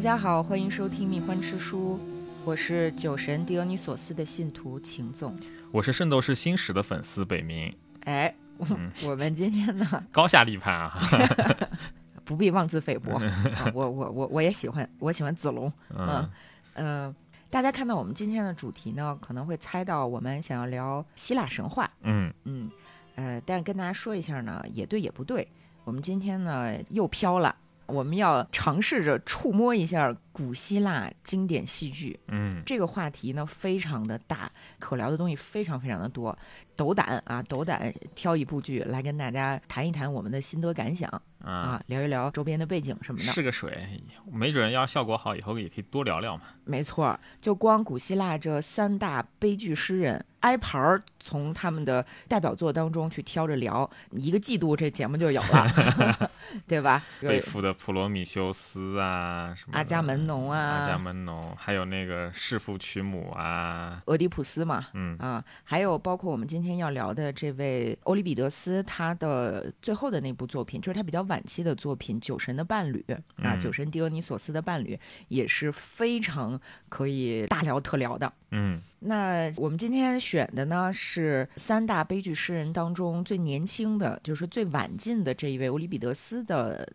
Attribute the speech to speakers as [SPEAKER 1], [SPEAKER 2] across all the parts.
[SPEAKER 1] 大家好，欢迎收听《蜜獾吃书》，我是酒神狄俄尼索斯的信徒秦总。
[SPEAKER 2] 我是《圣斗士星矢》的粉丝北冥，
[SPEAKER 1] 哎，我我们今天呢，
[SPEAKER 2] 高下立判啊！
[SPEAKER 1] 不必妄自菲薄。啊我我我我也喜欢，我喜欢子龙。
[SPEAKER 2] 嗯，
[SPEAKER 1] 呃，大家看到我们今天的主题呢，可能会猜到我们想要聊希腊神话。
[SPEAKER 2] 嗯，
[SPEAKER 1] 嗯，呃，但是跟大家说一下呢，也对也不对。我们今天呢又飘了，我们要尝试着触摸一下古希腊经典戏剧。
[SPEAKER 2] 嗯，
[SPEAKER 1] 这个话题呢非常的大，可聊的东西非常非常的多。斗胆啊，斗胆挑一部剧来跟大家谈一谈我们的心得感想
[SPEAKER 2] 啊，
[SPEAKER 1] 啊，聊一聊周边的背景什么的。
[SPEAKER 2] 是个水，没准要效果好，以后也可以多聊聊嘛。
[SPEAKER 1] 没错，就光古希腊这三大悲剧诗人挨盘儿，从他们的代表作当中去挑着聊，一个季度这节目就有了，对吧？
[SPEAKER 2] 背负的普罗米修斯啊，什么
[SPEAKER 1] 阿伽门
[SPEAKER 2] 门农，还有那个弑父娶母啊，
[SPEAKER 1] 俄狄浦斯嘛，
[SPEAKER 2] 嗯。
[SPEAKER 1] 啊，还有包括我们今天要聊的这位欧里比得斯，他的最后的那部作品，就是他比较晚期的作品《酒神的伴侣》啊，
[SPEAKER 2] 嗯
[SPEAKER 1] 酒神狄俄尼索斯的伴侣》也是非常可以大聊特聊的。
[SPEAKER 2] 嗯。
[SPEAKER 1] 那我们今天选的呢是三大悲剧诗人当中最年轻的，就是最晚近的这一位欧里比得斯的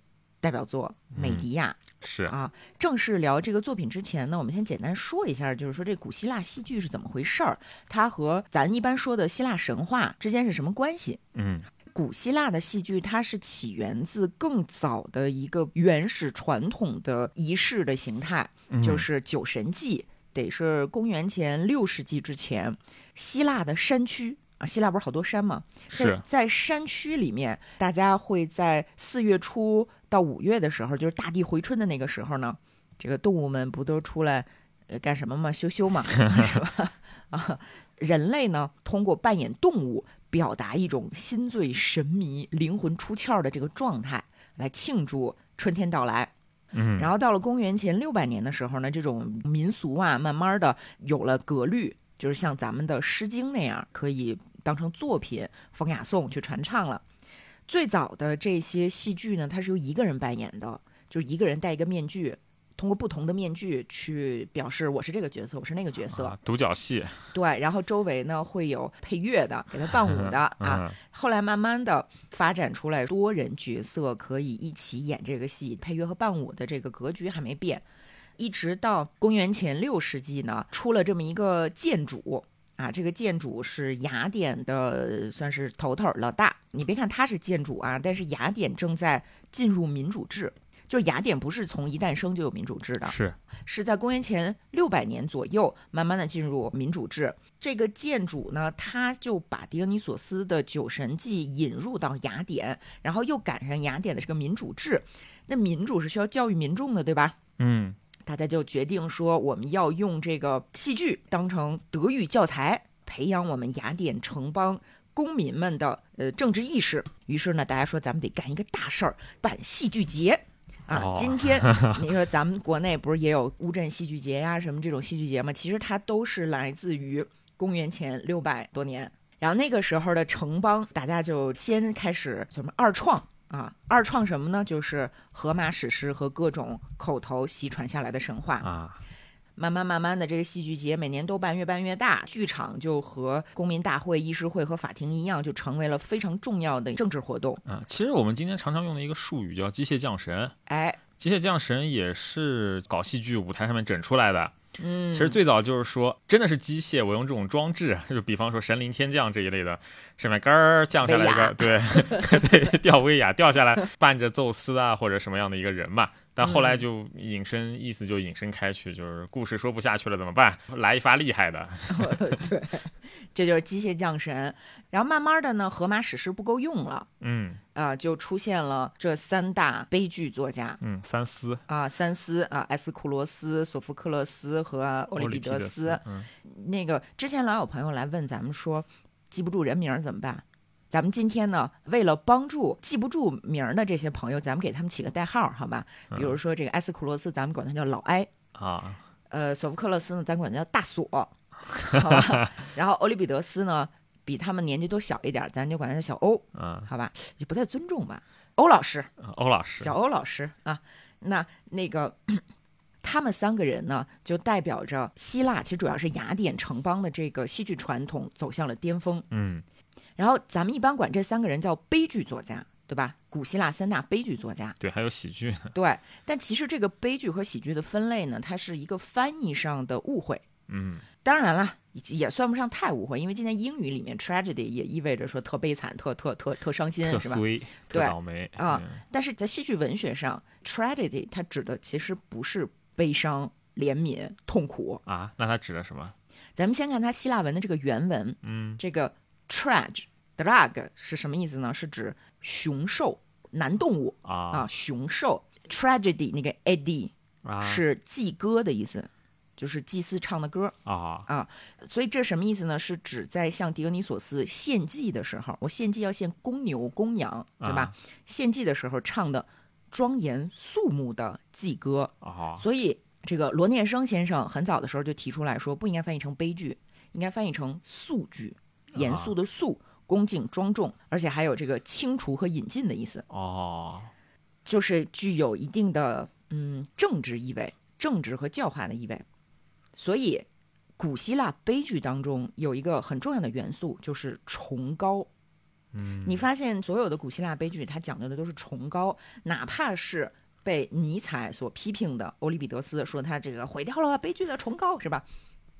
[SPEAKER 1] 代表作《美狄亚》
[SPEAKER 2] 是，
[SPEAKER 1] 啊。正式聊这个作品之前呢，我们先简单说一下，就是说这古希腊戏剧是怎么回事儿，它和咱一般说的希腊神话之间是什么关系？
[SPEAKER 2] 嗯
[SPEAKER 1] 古希腊的戏剧，它是起源自更早的一个原始传统的仪式的形态，
[SPEAKER 2] 嗯
[SPEAKER 1] 就是酒神祭，得是公元前六世纪之前，希腊的山区啊，希腊不是好多山吗？在
[SPEAKER 2] 是，
[SPEAKER 1] 在山区里面，大家会在四月初到五月的时候，就是大地回春的那个时候呢，这个动物们不都出来呃干什么嘛？羞羞嘛，是吧？啊，人类呢，通过扮演动物，表达一种心醉神迷、灵魂出窍的这个状态，来庆祝春天到来。
[SPEAKER 2] 嗯，
[SPEAKER 1] 然后到了公元前六百年的时候呢，这种民俗啊，慢慢的有了格律，就是像咱们的《诗经》那样，可以当成作品《风雅颂》去传唱了。最早的这些戏剧呢，它是由一个人扮演的，就是一个人戴一个面具，通过不同的面具去表示我是这个角色，我是那个角色。
[SPEAKER 2] 啊独角戏
[SPEAKER 1] 对，然后周围呢会有配乐的，给他伴舞的啊。
[SPEAKER 2] 嗯
[SPEAKER 1] 后来慢慢的发展出来，多人角色可以一起演这个戏，配乐和伴舞的这个格局还没变，一直到公元前六世纪呢，出了这么一个建主。啊，这个建主是雅典的，算是头头儿老大。你别看他是建主啊，但是雅典正在进入民主制，就是雅典不是从一诞生就有民主制的，
[SPEAKER 2] 是，
[SPEAKER 1] 是在公元前六百年左右，慢慢的进入民主制。这个建主呢，他就把狄俄尼索斯的酒神祭引入到雅典，然后又赶上雅典的这个民主制。那民主是需要教育民众的，对吧？
[SPEAKER 2] 嗯
[SPEAKER 1] 大家就决定说，我们要用这个戏剧当成德育教材，培养我们雅典城邦公民们的呃政治意识。于是呢，大家说咱们得干一个大事儿，办戏剧节。啊
[SPEAKER 2] 哦，
[SPEAKER 1] 今天 你说咱们国内不是也有乌镇戏剧节呀、什么这种戏剧节吗？其实它都是来自于公元前六百多年。然后那个时候的城邦，大家就先开始什么二创啊，二创什么呢？就是荷马史诗和各种口头习传下来的神话。
[SPEAKER 2] 啊，
[SPEAKER 1] 慢慢慢慢的，这个戏剧节每年都办，越办越大，剧场就和公民大会、议事会和法庭一样，就成为了非常重要的政治活动。
[SPEAKER 2] 啊，其实我们今天常常用的一个术语叫机械降神，
[SPEAKER 1] 哎，
[SPEAKER 2] 机械降神也是搞戏剧舞台上面整出来的。
[SPEAKER 1] 嗯，
[SPEAKER 2] 其实最早就是说，真的是机械，我用这种装置，就比方说神灵天降这一类的，上面杆儿降下来一个，对 对，吊威亚掉下来，伴着宙斯啊或者什么样的一个人嘛。但后来就引申，意思就引申开去，就是故事说不下去了怎么办？来一发厉害的，
[SPEAKER 1] 对，这就是机械降神。然后慢慢的呢，荷马史诗不够用了。
[SPEAKER 2] 嗯
[SPEAKER 1] 啊、就出现了这三大悲剧作家
[SPEAKER 2] 嗯，三思，
[SPEAKER 1] 啊，三思啊，埃斯库罗斯、索福克勒斯和欧里庇得斯。
[SPEAKER 2] 嗯
[SPEAKER 1] 那个之前老有朋友来问咱们说，记不住人名儿怎么办？咱们今天呢，为了帮助记不住名儿的这些朋友，咱们给他们起个代号，好吧？比如说这个埃斯库罗斯，咱们管他叫老埃；
[SPEAKER 2] 啊，
[SPEAKER 1] 呃，索福克勒斯呢，咱管他叫大索，好吧？然后欧里庇得斯呢，比他们年纪都小一点儿，咱就管他叫小欧，
[SPEAKER 2] 嗯，
[SPEAKER 1] 好吧？也不太尊重吧？欧老师，
[SPEAKER 2] 欧老师，
[SPEAKER 1] 小欧老师啊，那那个 他们三个人呢，就代表着希腊，其实主要是雅典城邦的这个戏剧传统走向了巅峰。
[SPEAKER 2] 嗯
[SPEAKER 1] 然后咱们一般管这三个人叫悲剧作家，对吧？古希腊三大悲剧作家。
[SPEAKER 2] 对，还有喜剧呢。
[SPEAKER 1] 对，但其实这个悲剧和喜剧的分类呢，它是一个翻译上的误会。
[SPEAKER 2] 嗯
[SPEAKER 1] 当然了，也算不上太误会，因为今天英语里面 tragedy 也意味着说特悲惨、特特特特伤心，
[SPEAKER 2] 特
[SPEAKER 1] 是吧？
[SPEAKER 2] 衰，特
[SPEAKER 1] 对
[SPEAKER 2] 倒霉
[SPEAKER 1] 啊
[SPEAKER 2] 嗯
[SPEAKER 1] 但是在戏剧文学上，tragedy 它指的其实不是悲伤、怜悯、痛苦。
[SPEAKER 2] 啊，那它指的什么？
[SPEAKER 1] 咱们先看它希腊文的这个原文，
[SPEAKER 2] 嗯
[SPEAKER 1] 这个 trage drag 是什么意思呢？是指雄兽、男动物啊，
[SPEAKER 2] 啊
[SPEAKER 1] 雄兽。tragedy 那个 ed
[SPEAKER 2] 啊
[SPEAKER 1] 是祭歌的意思，就是祭司唱的歌。
[SPEAKER 2] 啊啊
[SPEAKER 1] 所以这什么意思呢？是指在向狄俄尼索斯献祭的时候，我献祭要献公牛、公羊，对吧？
[SPEAKER 2] 啊
[SPEAKER 1] 献祭的时候唱的庄严肃穆的祭歌。
[SPEAKER 2] 啊
[SPEAKER 1] 所以这个罗念生先生很早的时候就提出来说，不应该翻译成悲剧，应该翻译成肃剧，严肃的肃，恭敬庄重，而且还有这个清除和引进的意思，
[SPEAKER 2] 哦
[SPEAKER 1] 就是具有一定的嗯政治意味、政治和教化的意味。所以，古希腊悲剧当中有一个很重要的元素，就是崇高。
[SPEAKER 2] 嗯
[SPEAKER 1] 你发现所有的古希腊悲剧，它讲究的都是崇高，哪怕是被尼采所批评的欧里庇得斯说他这个毁掉了悲剧的崇高，是吧？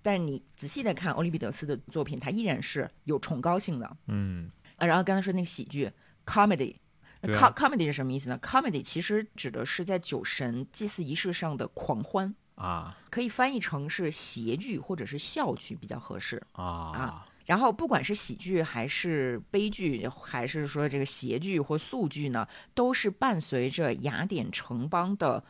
[SPEAKER 1] 但是你仔细的看欧里庇得斯的作品，它依然是有崇高性的。
[SPEAKER 2] 嗯
[SPEAKER 1] 啊，然后刚才说那个喜剧 comedy。com comedy 是什么意思呢？comedy 其实指的是在酒神祭祀仪式上的狂欢，
[SPEAKER 2] 啊
[SPEAKER 1] 可以翻译成是谐剧或者是笑剧比较合适。
[SPEAKER 2] 啊
[SPEAKER 1] 然后不管是喜剧还是悲剧，还是说这个谐剧或素剧呢，都是伴随着雅典城邦的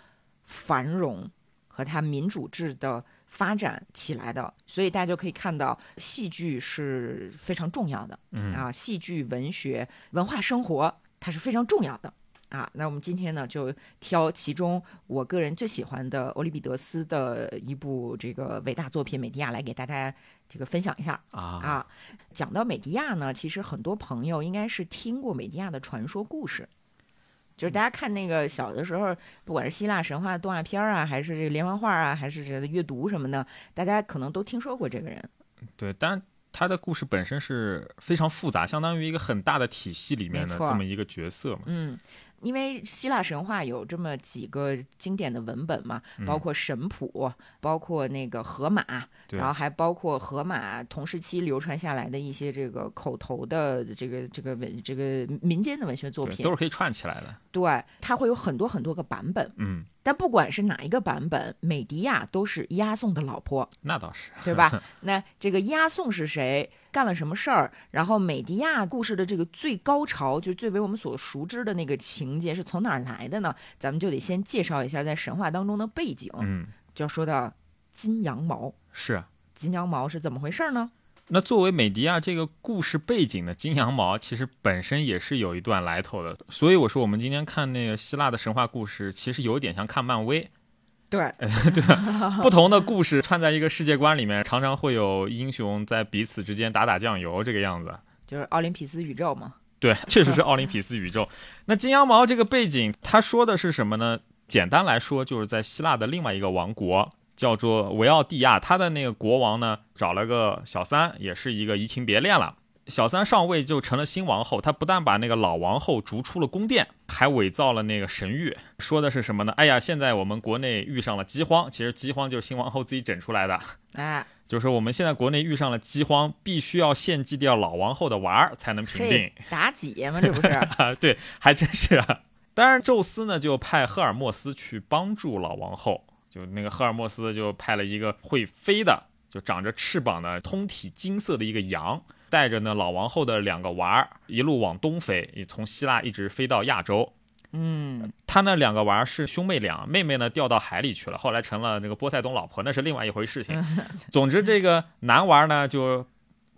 [SPEAKER 1] 繁荣和它民主制的发展起来的。所以大家就可以看到，戏剧是非常重要的。
[SPEAKER 2] 嗯
[SPEAKER 1] 啊，戏剧、文学、文化生活，它是非常重要的啊。那我们今天呢，就挑其中我个人最喜欢的欧里庇得斯的一部这个伟大作品《美狄亚》来给大家这个分享一下
[SPEAKER 2] 啊
[SPEAKER 1] 啊。讲到美狄亚呢，其实很多朋友应该是听过美狄亚的传说故事。就是大家看那个小的时候，不管是希腊神话的动画片儿啊，还是这个连环画啊，还是这个阅读什么的，大家可能都听说过这个人。
[SPEAKER 2] 对，但他的故事本身是非常复杂，相当于一个很大的体系里面的这么一个角色嘛。
[SPEAKER 1] 嗯，因为希腊神话有这么几个经典的文本嘛，包括神谱，包括那个荷马，然后还包括荷马同时期流传下来的一些这个口头的这个这个文这个民间的文学作，品
[SPEAKER 2] 都。是可以串起来的。
[SPEAKER 1] 对，它会有很多很多个版本，
[SPEAKER 2] 嗯，
[SPEAKER 1] 但不管是哪一个版本，美狄亚都是押送的老婆，
[SPEAKER 2] 那倒是。
[SPEAKER 1] 对吧？那这个押送是谁？干了什么事儿？然后美迪亚故事的这个最高潮，就最为我们所熟知的那个情节是从哪儿来的呢？咱们就得先介绍一下在神话当中的背景，
[SPEAKER 2] 嗯，
[SPEAKER 1] 就要说到金羊毛。
[SPEAKER 2] 是。
[SPEAKER 1] 金羊毛是怎么回事呢？
[SPEAKER 2] 那作为美迪亚这个故事背景的金羊毛，其实本身也是有一段来头的。所以我说，我们今天看那个希腊的神话故事，其实有点像看漫威。
[SPEAKER 1] 对，对
[SPEAKER 2] 不同的故事串在一个世界观里面，常常会有英雄在彼此之间打打酱油这个样子。
[SPEAKER 1] 就是奥林匹斯宇宙嘛。
[SPEAKER 2] 对，确实是奥林匹斯宇宙。那金羊毛这个背景，他说的是什么呢？简单来说，就是在希腊的另外一个王国叫做维奥蒂亚，他的那个国王呢，找了个小三，也是一个移情别恋了。小三上位就成了新王后，她不但把那个老王后逐出了宫殿，还伪造了那个神谕，说的是什么呢？哎呀，现在我们国内遇上了饥荒，其实饥荒就是新王后自己整出来的。
[SPEAKER 1] 哎，
[SPEAKER 2] 就是我们现在国内遇上了饥荒，必须要献祭掉老王后的娃儿才能平定。，
[SPEAKER 1] 妲己吗，这不是？
[SPEAKER 2] 啊，对，还真是啊。当然，宙斯呢就派赫尔墨斯去帮助老王后，就那个赫尔墨斯就派了一个会飞的，就长着翅膀的通体金色的一个羊，带着呢老王后的两个娃儿，一路往东飞，也从希腊一直飞到亚洲。
[SPEAKER 1] 嗯，
[SPEAKER 2] 他那两个娃儿是兄妹俩，妹妹呢掉到海里去了，后来成了那个波塞冬老婆，那是另外一回事情。总之，这个男娃儿呢就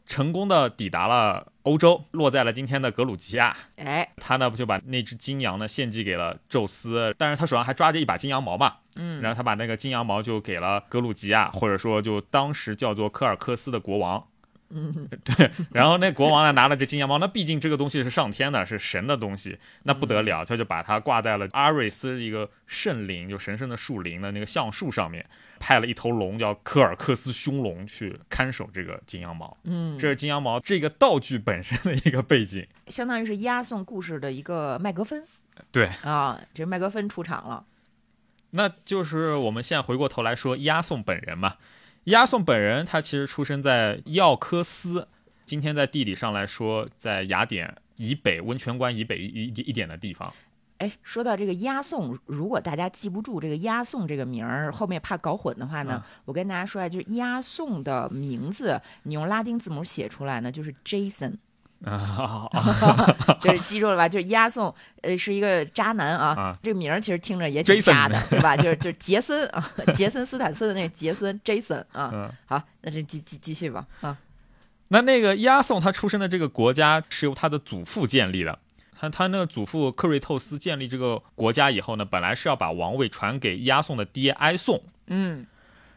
[SPEAKER 2] 成功的抵达了欧洲，落在了今天的格鲁吉亚。
[SPEAKER 1] 哎，
[SPEAKER 2] 他呢不就把那只金羊呢献祭给了宙斯，但是他手上还抓着一把金羊毛嘛，
[SPEAKER 1] 嗯，
[SPEAKER 2] 然后他把那个金羊毛就给了格鲁吉亚，或者说就当时叫做科尔克斯的国王。
[SPEAKER 1] 嗯，
[SPEAKER 2] 对。然后那国王呢拿了这金羊毛，那毕竟这个东西是上天的，是神的东西，那不得了，他就把它挂在了阿瑞斯一个圣林，就神圣的树林的那个橡树上面。派了一头龙叫科尔克斯凶龙去看守这个金羊毛，
[SPEAKER 1] 嗯，
[SPEAKER 2] 这是金羊毛这个道具本身的一个背景，
[SPEAKER 1] 相当于是押送故事的一个麦格芬。
[SPEAKER 2] 对
[SPEAKER 1] 啊，这麦格芬出场了。
[SPEAKER 2] 那就是我们现在回过头来说押送本人嘛，押送本人他其实出生在伊奥科斯，今天在地理上来说，在雅典以北温泉关以北一一一点的地方。
[SPEAKER 1] 哎，说到这个押送，如果大家记不住这个押送这个名儿，后面怕搞混的话呢，我跟大家说啊，就是押送的名字，你用拉丁字母写出来呢，就是 Jason
[SPEAKER 2] 啊，
[SPEAKER 1] 就是记住了吧？就是押送，呃，是一个渣男啊，这个名儿其实听着也挺渣的，对吧？就是就是杰森啊，杰森斯坦森的那个杰森 Jason 啊。好，那这继继继续吧啊。
[SPEAKER 2] 那那个押送他出生的这个国家是由他的祖父建立的。他他那个祖父克瑞透斯建立这个国家以后呢，本来是要把王位传给押送的爹埃送，
[SPEAKER 1] 嗯，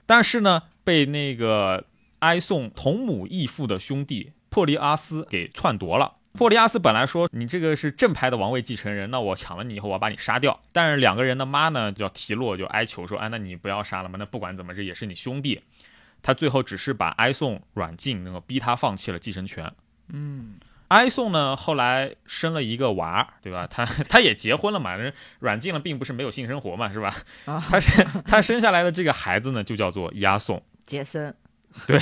[SPEAKER 2] 但是呢，被那个埃送同母异父的兄弟珀利阿斯给篡夺了。珀利阿斯本来说你这个是正牌的王位继承人，那我抢了你以后，我要把你杀掉。但是两个人的妈呢，叫提洛，就哀求说，哎，那你不要杀了嘛，那不管怎么，这也是你兄弟。他最后只是把埃送软禁，那个逼他放弃了继承权。
[SPEAKER 1] 嗯。
[SPEAKER 2] 哀宋呢，后来生了一个娃，对吧？他 他也结婚了嘛，人软禁了，并不是没有性生活嘛，是吧？他是他生下来的这个孩子呢，就叫做押送
[SPEAKER 1] 杰森。
[SPEAKER 2] 对，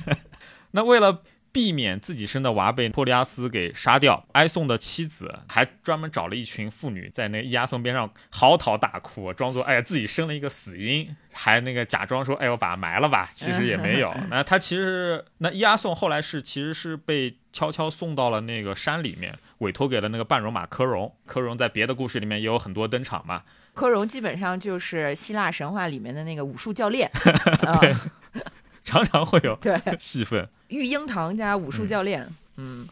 [SPEAKER 2] 那为了。避免自己生的娃被托利阿斯给杀掉，埃宋的妻子还专门找了一群妇女在那伊阿宋边上嚎啕大哭，装作哎呀自己生了一个死婴，还那个假装说哎我把它埋了吧，其实也没有。那他其实那伊阿宋后来是其实是被悄悄送到了那个山里面，委托给了那个半戎马科戎。科戎在别的故事里面也有很多登场嘛。
[SPEAKER 1] 科戎基本上就是希腊神话里面的那个武术教练。
[SPEAKER 2] 对。常常会有
[SPEAKER 1] 对
[SPEAKER 2] 戏份，
[SPEAKER 1] 育婴堂加武术教练。嗯，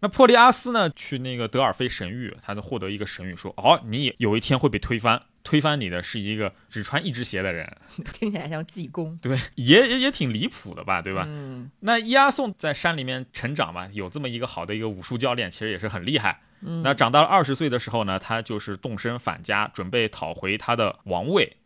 [SPEAKER 2] 那珀利阿斯呢？去那个德尔菲神域，他就获得一个神谕，说：“哦，你有一天会被推翻，推翻你的是一个只穿一只鞋的人。”
[SPEAKER 1] 听起来像济公，
[SPEAKER 2] 对，也也也挺离谱的吧，对吧？
[SPEAKER 1] 嗯。
[SPEAKER 2] 那伊阿宋在山里面成长嘛，有这么一个好的一个武术教练，其实也是很厉害。
[SPEAKER 1] 嗯。
[SPEAKER 2] 那长到了二十岁的时候呢，他就是动身返家，准备讨回他的王位。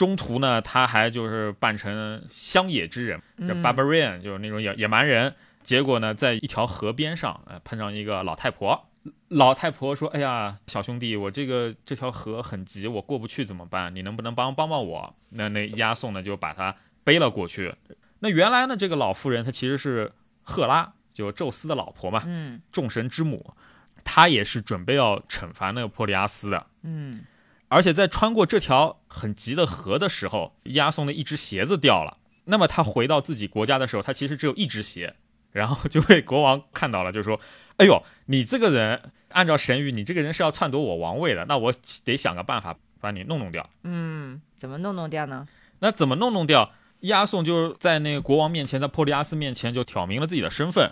[SPEAKER 2] 中途呢，他还就是扮成乡野之人，这 barbarian，就是那种野野蛮人。结果呢，在一条河边上，呃，碰上一个老太婆。老太婆说：“哎呀，小兄弟，我这个这条河很急，我过不去怎么办？你能不能帮帮帮我？”那那押送呢，就把他背了过去。那原来呢，这个老妇人她其实是赫拉，就宙斯的老婆嘛，
[SPEAKER 1] 嗯，
[SPEAKER 2] 众神之母。她也是准备要惩罚那个珀利阿斯的，
[SPEAKER 1] 嗯。
[SPEAKER 2] 而且在穿过这条很急的河的时候，押送的一只鞋子掉了。那么他回到自己国家的时候，他其实只有一只鞋，然后就被国王看到了，就说：“哎呦，你这个人，按照神谕，你这个人是要篡夺我王位的，那我得想个办法把你弄弄掉。”
[SPEAKER 1] 嗯，怎么弄弄掉呢？
[SPEAKER 2] 那怎么弄弄掉？押送就在那个国王面前，在珀利阿斯面前就挑明了自己的身份，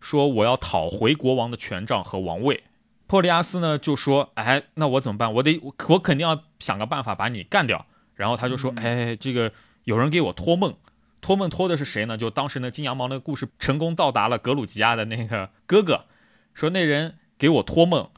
[SPEAKER 2] 说我要讨回国王的权杖和王位。珀利阿斯呢就说：“哎，那我怎么办？我得我肯定要想个办法把你干掉。”然后他就说：“哎，这个有人给我托梦，托梦托的是谁呢？就当时呢金羊毛那个故事成功到达了格鲁吉亚的那个哥哥，说那人给我托梦，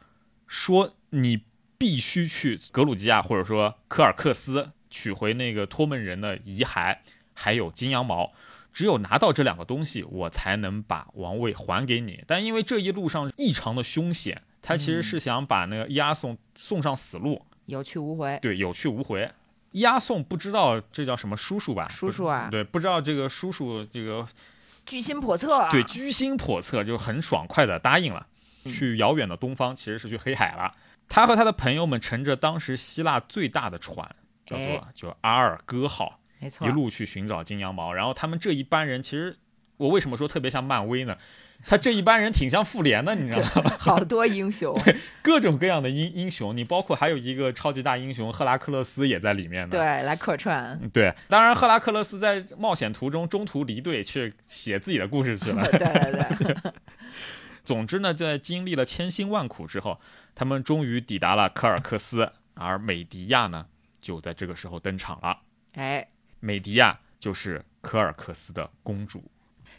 [SPEAKER 2] 说你必须去格鲁吉亚或者说科尔克斯取回那个托梦人的遗骸，还有金羊毛。只有拿到这两个东西，我才能把王位还给你。但因为这一路上异常的凶险。”他其实是想把那个押送送上死路，
[SPEAKER 1] 有去无回。
[SPEAKER 2] 对，有去无回。押送不知道这叫什么叔叔吧？
[SPEAKER 1] 叔叔啊，
[SPEAKER 2] 对，不知道这个叔叔这个
[SPEAKER 1] 居心叵测。
[SPEAKER 2] 对，居心叵测，就很爽快的答应了，去遥远的东方，其实是去黑海了。他和他的朋友们乘着当时希腊最大的船，叫做就阿尔戈号，
[SPEAKER 1] 没错，
[SPEAKER 2] 一路去寻找金羊毛。然后他们这一班人，其实我为什么说特别像漫威呢？他这一班人挺像复联的，你知道吗？
[SPEAKER 1] 好多英雄，
[SPEAKER 2] 对，各种各样的英英雄，你包括还有一个超级大英雄赫拉克勒斯也在里面
[SPEAKER 1] 呢。对，来客串。
[SPEAKER 2] 对，当然赫拉克勒斯在冒险途中中途离队去写自己的故事去了。
[SPEAKER 1] 对 对对。
[SPEAKER 2] 总之呢，在经历了千辛万苦之后，他们终于抵达了科尔克斯，而美迪亚呢，就在这个时候登场了。
[SPEAKER 1] 哎，
[SPEAKER 2] 美迪亚就是科尔克斯的公主。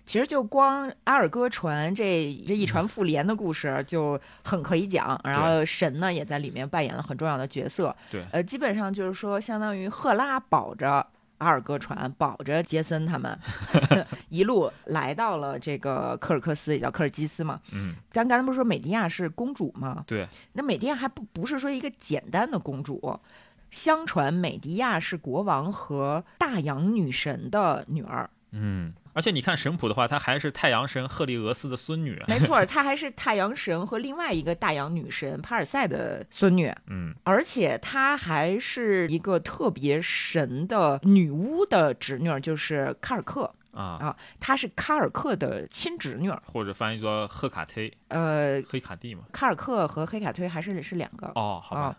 [SPEAKER 1] 其实就光阿尔戈船这这一船复联的故事就很可以讲，然后神呢也在里面扮演了很重要的角色。
[SPEAKER 2] 对，
[SPEAKER 1] 呃，基本上就是说，相当于赫拉保着阿尔戈船，保着杰森他们，一路来到了这个科尔克斯，也叫科尔基斯嘛。
[SPEAKER 2] 嗯，
[SPEAKER 1] 咱刚才不是说美迪亚是公主吗？
[SPEAKER 2] 对，
[SPEAKER 1] 那美迪亚还不不是说一个简单的公主。相传美迪亚是国王和大洋女神的女儿。
[SPEAKER 2] 嗯，而且你看神谱的话，她还是太阳神赫利俄斯的孙女。
[SPEAKER 1] 没错，她还是太阳神和另外一个大洋女神帕尔赛的孙女。
[SPEAKER 2] 嗯，
[SPEAKER 1] 而且她还是一个特别神的女巫的侄女，就是卡尔克
[SPEAKER 2] 啊
[SPEAKER 1] 啊，她是卡尔克的亲侄女，
[SPEAKER 2] 或者翻译作赫卡忒，
[SPEAKER 1] 呃，
[SPEAKER 2] 黑卡蒂嘛。
[SPEAKER 1] 卡尔克和黑卡忒还是是两个
[SPEAKER 2] 哦，好吧。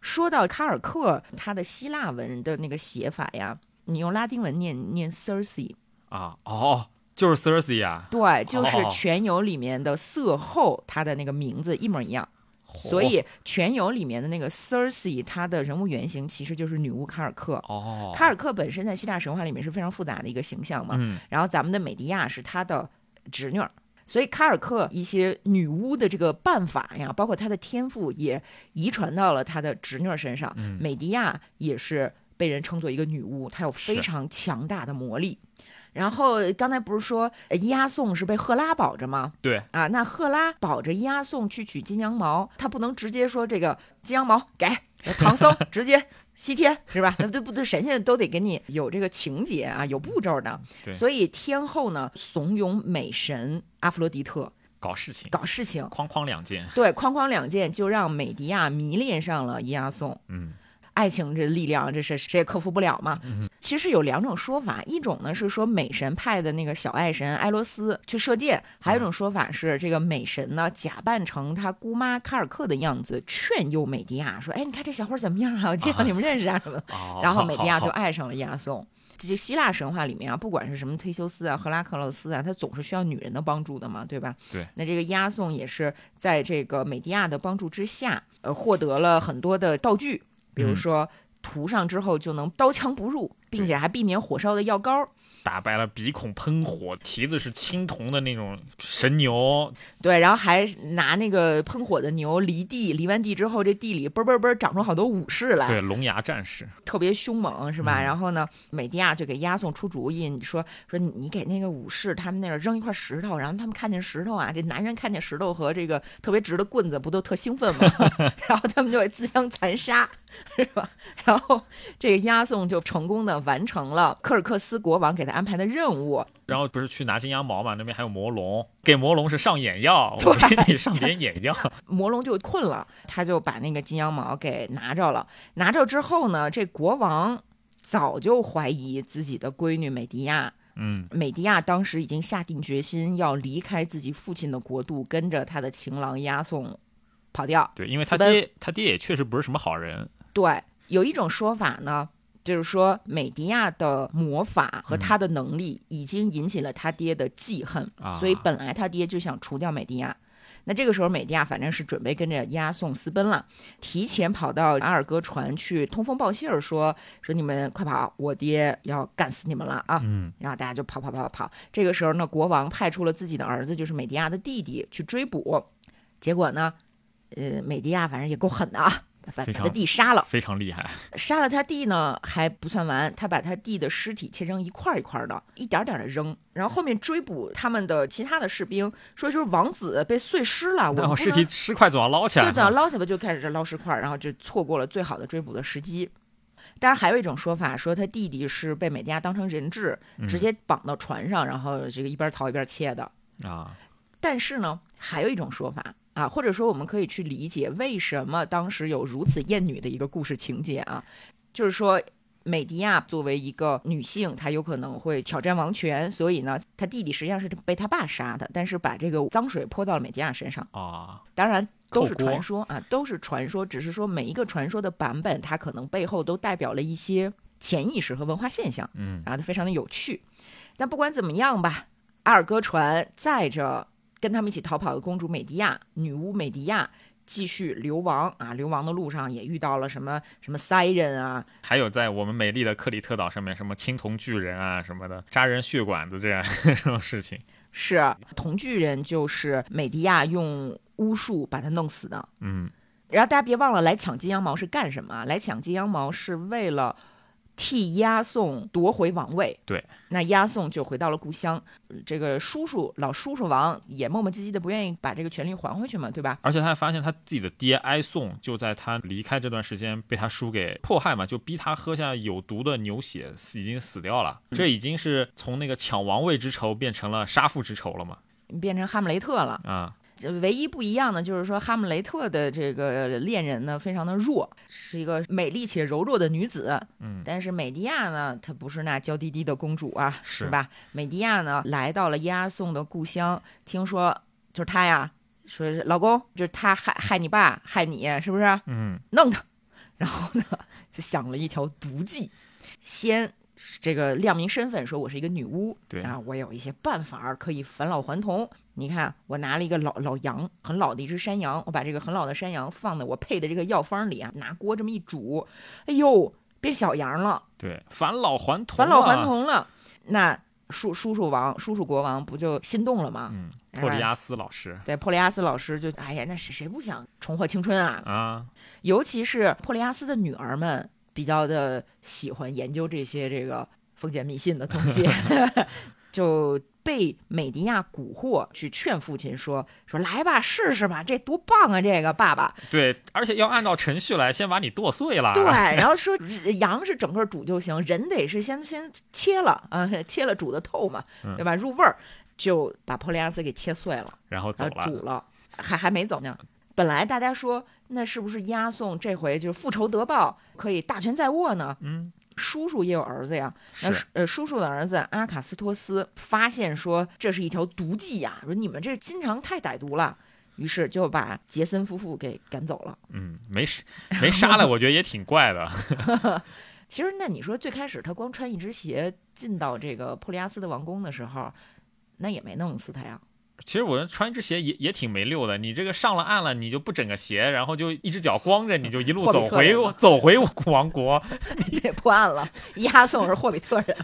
[SPEAKER 1] 说到卡尔克，他的希腊文的那个写法呀，你用拉丁文念念 Circe
[SPEAKER 2] 啊，哦，就是 Cersei 啊，
[SPEAKER 1] 对，就是《全游》里面的色后，他的那个名字一模一样。所以《全游》里面的那个 Cersei，他的人物原型其实就是女巫卡尔克。
[SPEAKER 2] 哦，
[SPEAKER 1] 卡尔克本身在希腊神话里面是非常复杂的一个形象嘛。
[SPEAKER 2] 嗯。
[SPEAKER 1] 然后咱们的美迪亚是她的侄女儿。所以卡尔克一些女巫的这个办法呀，包括她的天赋也遗传到了她的侄女儿身上。美迪亚也是被人称作一个女巫，她有非常强大的魔力。然后刚才不是说伊阿宋是被赫拉保着吗？
[SPEAKER 2] 对
[SPEAKER 1] 啊，那赫拉保着伊阿宋去取金羊毛，他不能直接说这个金羊毛给唐僧 直接。西天是吧？那对不对？神仙都得给你有这个情节啊，有步骤的。所以天后呢，怂恿美神阿弗罗狄特
[SPEAKER 2] 搞事情，
[SPEAKER 1] 搞事情，
[SPEAKER 2] 哐哐两件。
[SPEAKER 1] 对，哐哐两件就让美迪亚迷恋上了伊阿宋。
[SPEAKER 2] 嗯。
[SPEAKER 1] 爱情这力量，这是谁也克服不了嘛。其实有两种说法，一种呢是说美神派的那个小爱神埃罗斯去射箭，还有一种说法是这个美神呢假扮成他姑妈卡尔克的样子，劝诱美迪亚说：“哎，你看这小伙怎么样啊？我介绍你们认识啊什么的。”然后美迪亚就爱上了亚宋。这就希腊神话里面啊，不管是什么忒修斯啊、赫拉克勒斯啊，他总是需要女人的帮助的嘛，对吧？
[SPEAKER 2] 对。
[SPEAKER 1] 那这个押送也是在这个美迪亚的帮助之下，呃，获得了很多的道具。比如说涂上之后就能刀枪不入，并且还避免火烧的药膏。
[SPEAKER 2] 打败了鼻孔喷火、蹄子是青铜的那种神牛，
[SPEAKER 1] 对，然后还拿那个喷火的牛犁地，犁完地之后，这地里嘣嘣嘣长出好多武士来，
[SPEAKER 2] 对，龙牙战士
[SPEAKER 1] 特别凶猛，是吧？然后呢，美迪亚就给押送出主意，说说你给那个武士他们那儿扔一块石头，然后他们看见石头啊，这男人看见石头和这个特别直的棍子，不都特兴奋吗？然后他们就会自相残杀，是吧？然后这个押送就成功的完成了科尔克斯国王给他。安排的任务，
[SPEAKER 2] 然后不是去拿金羊毛嘛？那边还有魔龙，给魔龙是上眼药，我给你上点眼药。
[SPEAKER 1] 魔龙就困了，他就把那个金羊毛给拿着了。拿着之后呢，这国王早就怀疑自己的闺女美迪亚。
[SPEAKER 2] 嗯，
[SPEAKER 1] 美迪亚当时已经下定决心要离开自己父亲的国度，跟着他的情郎押送跑掉。
[SPEAKER 2] 对，因为他爹，他爹也确实不是什么好人。
[SPEAKER 1] 对，有一种说法呢。就是说，美迪亚的魔法和他的能力已经引起了他爹的记恨，所以本来他爹就想除掉美迪亚。那这个时候，美迪亚反正是准备跟着押送私奔了，提前跑到阿尔戈船去通风报信儿，说说你们快跑，我爹要干死你们了啊！
[SPEAKER 2] 嗯，
[SPEAKER 1] 然后大家就跑跑跑跑。这个时候呢，国王派出了自己的儿子，就是美迪亚的弟弟去追捕，结果呢，呃，美迪亚反正也够狠的啊。把把他弟杀了，
[SPEAKER 2] 非常厉害。
[SPEAKER 1] 杀了他弟呢还不算完，他把他弟的尸体切成一块一块的，一点点的扔。然后后面追捕他们的其他的士兵，说就是王子被碎尸了，我
[SPEAKER 2] 尸体尸块总要捞起来，
[SPEAKER 1] 对，总要捞起来，就开始这捞尸块，然后就错过了最好的追捕的时机。当然还有一种说法，说他弟弟是被美迪亚当成人质，直接绑到船上，然后这个一边逃一边切的
[SPEAKER 2] 啊。
[SPEAKER 1] 但是呢，还有一种说法。啊，或者说我们可以去理解为什么当时有如此艳女的一个故事情节啊，就是说美迪亚作为一个女性，她有可能会挑战王权，所以呢，她弟弟实际上是被她爸杀的，但是把这个脏水泼到了美迪亚身上
[SPEAKER 2] 啊。
[SPEAKER 1] 当然都是传说啊，都是传说，只是说每一个传说的版本，它可能背后都代表了一些潜意识和文化现象，
[SPEAKER 2] 嗯，
[SPEAKER 1] 然后它非常的有趣。但不管怎么样吧，阿尔戈船载着。跟他们一起逃跑的公主美迪亚，女巫美迪亚继续流亡啊，流亡的路上也遇到了什么什么塞人啊，
[SPEAKER 2] 还有在我们美丽的克里特岛上面，什么青铜巨人啊什么的，扎人血管子这样这种事情。
[SPEAKER 1] 是铜巨人，就是美迪亚用巫术把他弄死的。
[SPEAKER 2] 嗯，
[SPEAKER 1] 然后大家别忘了，来抢金羊毛是干什么？来抢金羊毛是为了替押送夺回王位。
[SPEAKER 2] 对，
[SPEAKER 1] 那押送就回到了故乡。这个叔叔老叔叔王也磨磨唧唧的，不愿意把这个权利还回去嘛，对吧？
[SPEAKER 2] 而且他还发现他自己的爹哀送就在他离开这段时间被他叔给迫害嘛，就逼他喝下有毒的牛血，已经死掉了。这已经是从那个抢王位之仇变成了杀父之仇了嘛？
[SPEAKER 1] 变成哈姆雷特了
[SPEAKER 2] 啊！
[SPEAKER 1] 这唯一不一样的就是说，哈姆雷特的这个恋人呢，非常的弱，是一个美丽且柔弱的女子。
[SPEAKER 2] 嗯，
[SPEAKER 1] 但是美迪亚呢，她不是那娇滴滴的公主啊，
[SPEAKER 2] 是
[SPEAKER 1] 是吧？美迪亚呢，来到了押送的故乡，听说就是她呀，说是老公，就是他害害你爸，害你，是不是？
[SPEAKER 2] 嗯，
[SPEAKER 1] 弄他，然后呢，就想了一条毒计，先这个亮明身份，说我是一个女巫，
[SPEAKER 2] 对
[SPEAKER 1] 啊，我有一些办法可以返老还童。你看，我拿了一个老老羊，很老的一只山羊，我把这个很老的山羊放在我配的这个药方里啊，拿锅这么一煮，哎呦，变小羊了，
[SPEAKER 2] 对，返老还童，
[SPEAKER 1] 返老还，童了。那叔叔叔王叔叔国王不就心动了吗？
[SPEAKER 2] 嗯，
[SPEAKER 1] 哎
[SPEAKER 2] 珀利亚斯老师
[SPEAKER 1] 对，珀利亚斯老师就，哎呀，那谁谁不想重获青春啊？
[SPEAKER 2] 啊，
[SPEAKER 1] 尤其是珀利亚斯的女儿们比较的喜欢研究这些这个封建迷信的东西，就被美迪亚蛊惑去劝父亲说说来吧，试试吧，这多棒啊！这个爸爸，
[SPEAKER 2] 对，而且要按照程序来，先把你剁碎了，
[SPEAKER 1] 对，然后说羊是整个煮就行，人得是先先切了啊，切了煮的透嘛，对吧？入味儿，就把珀利亚斯给切碎了。
[SPEAKER 2] 然后走了，
[SPEAKER 1] 煮了，还还没走呢。本来大家说，那是不是押送这回就是复仇得报，可以大权在握呢？
[SPEAKER 2] 嗯，
[SPEAKER 1] 叔叔也有儿子呀，那呃叔叔的儿子阿卡斯托斯发现说这是一条毒计呀，说你们这经常太歹毒了，于是就把杰森夫妇给赶走了。
[SPEAKER 2] 嗯，没杀没杀了，我觉得也挺怪的，
[SPEAKER 1] 其实那你说最开始他光穿一只鞋进到这个普利亚斯的王宫的时候，那也没弄死他呀。
[SPEAKER 2] 其实我穿一只鞋也也挺没溜的，你这个上了岸了，你就不整个鞋，然后就一只脚光着，你就一路走回走回王国，
[SPEAKER 1] 也破案了，押送是霍比特人。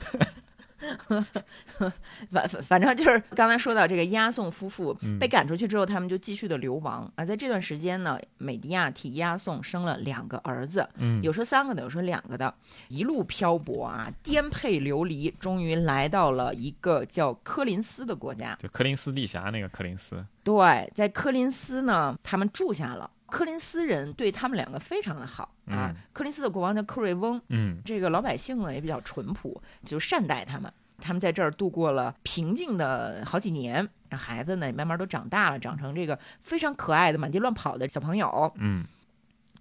[SPEAKER 1] 反反反正就是刚才说到这个押送夫妇
[SPEAKER 2] 嗯
[SPEAKER 1] 被赶出去之后，他们就继续的流亡啊。在这段时间呢，美迪亚替押送生了两个儿子，
[SPEAKER 2] 嗯，
[SPEAKER 1] 有说三个的，有说两个的，一路漂泊啊，颠沛流离，终于来到了一个叫科林斯的国家。
[SPEAKER 2] 就柯林斯地峡那个柯林斯，
[SPEAKER 1] 对，在科林斯呢，他们住下了。科林斯人对他们两个非常的好啊。
[SPEAKER 2] 嗯
[SPEAKER 1] 科林斯的国王叫克瑞翁，
[SPEAKER 2] 嗯
[SPEAKER 1] 这个老百姓呢也比较淳朴，就善待他们。他们在这儿度过了平静的好几年，让孩子呢也慢慢都长大了，长成这个非常可爱的满地乱跑的小朋友。
[SPEAKER 2] 嗯，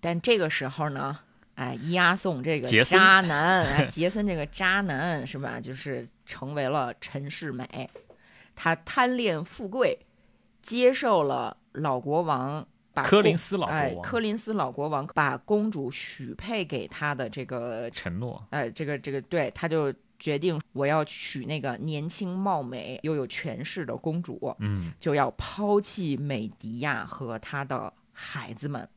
[SPEAKER 1] 但这个时候呢，哎，伊阿宋这个
[SPEAKER 2] 杰森
[SPEAKER 1] 渣男，哎，杰森这个渣男是吧？就是成为了陈世美，他贪恋富贵，接受了老国王把
[SPEAKER 2] 柯林斯老国
[SPEAKER 1] 哎，
[SPEAKER 2] 王
[SPEAKER 1] 柯林斯老国王把公主许配给他的这个
[SPEAKER 2] 承诺，
[SPEAKER 1] 哎，这个这个，对，他就决定我要娶那个年轻貌美又有权势的公主，
[SPEAKER 2] 嗯
[SPEAKER 1] 就要抛弃美迪亚和他的孩子们。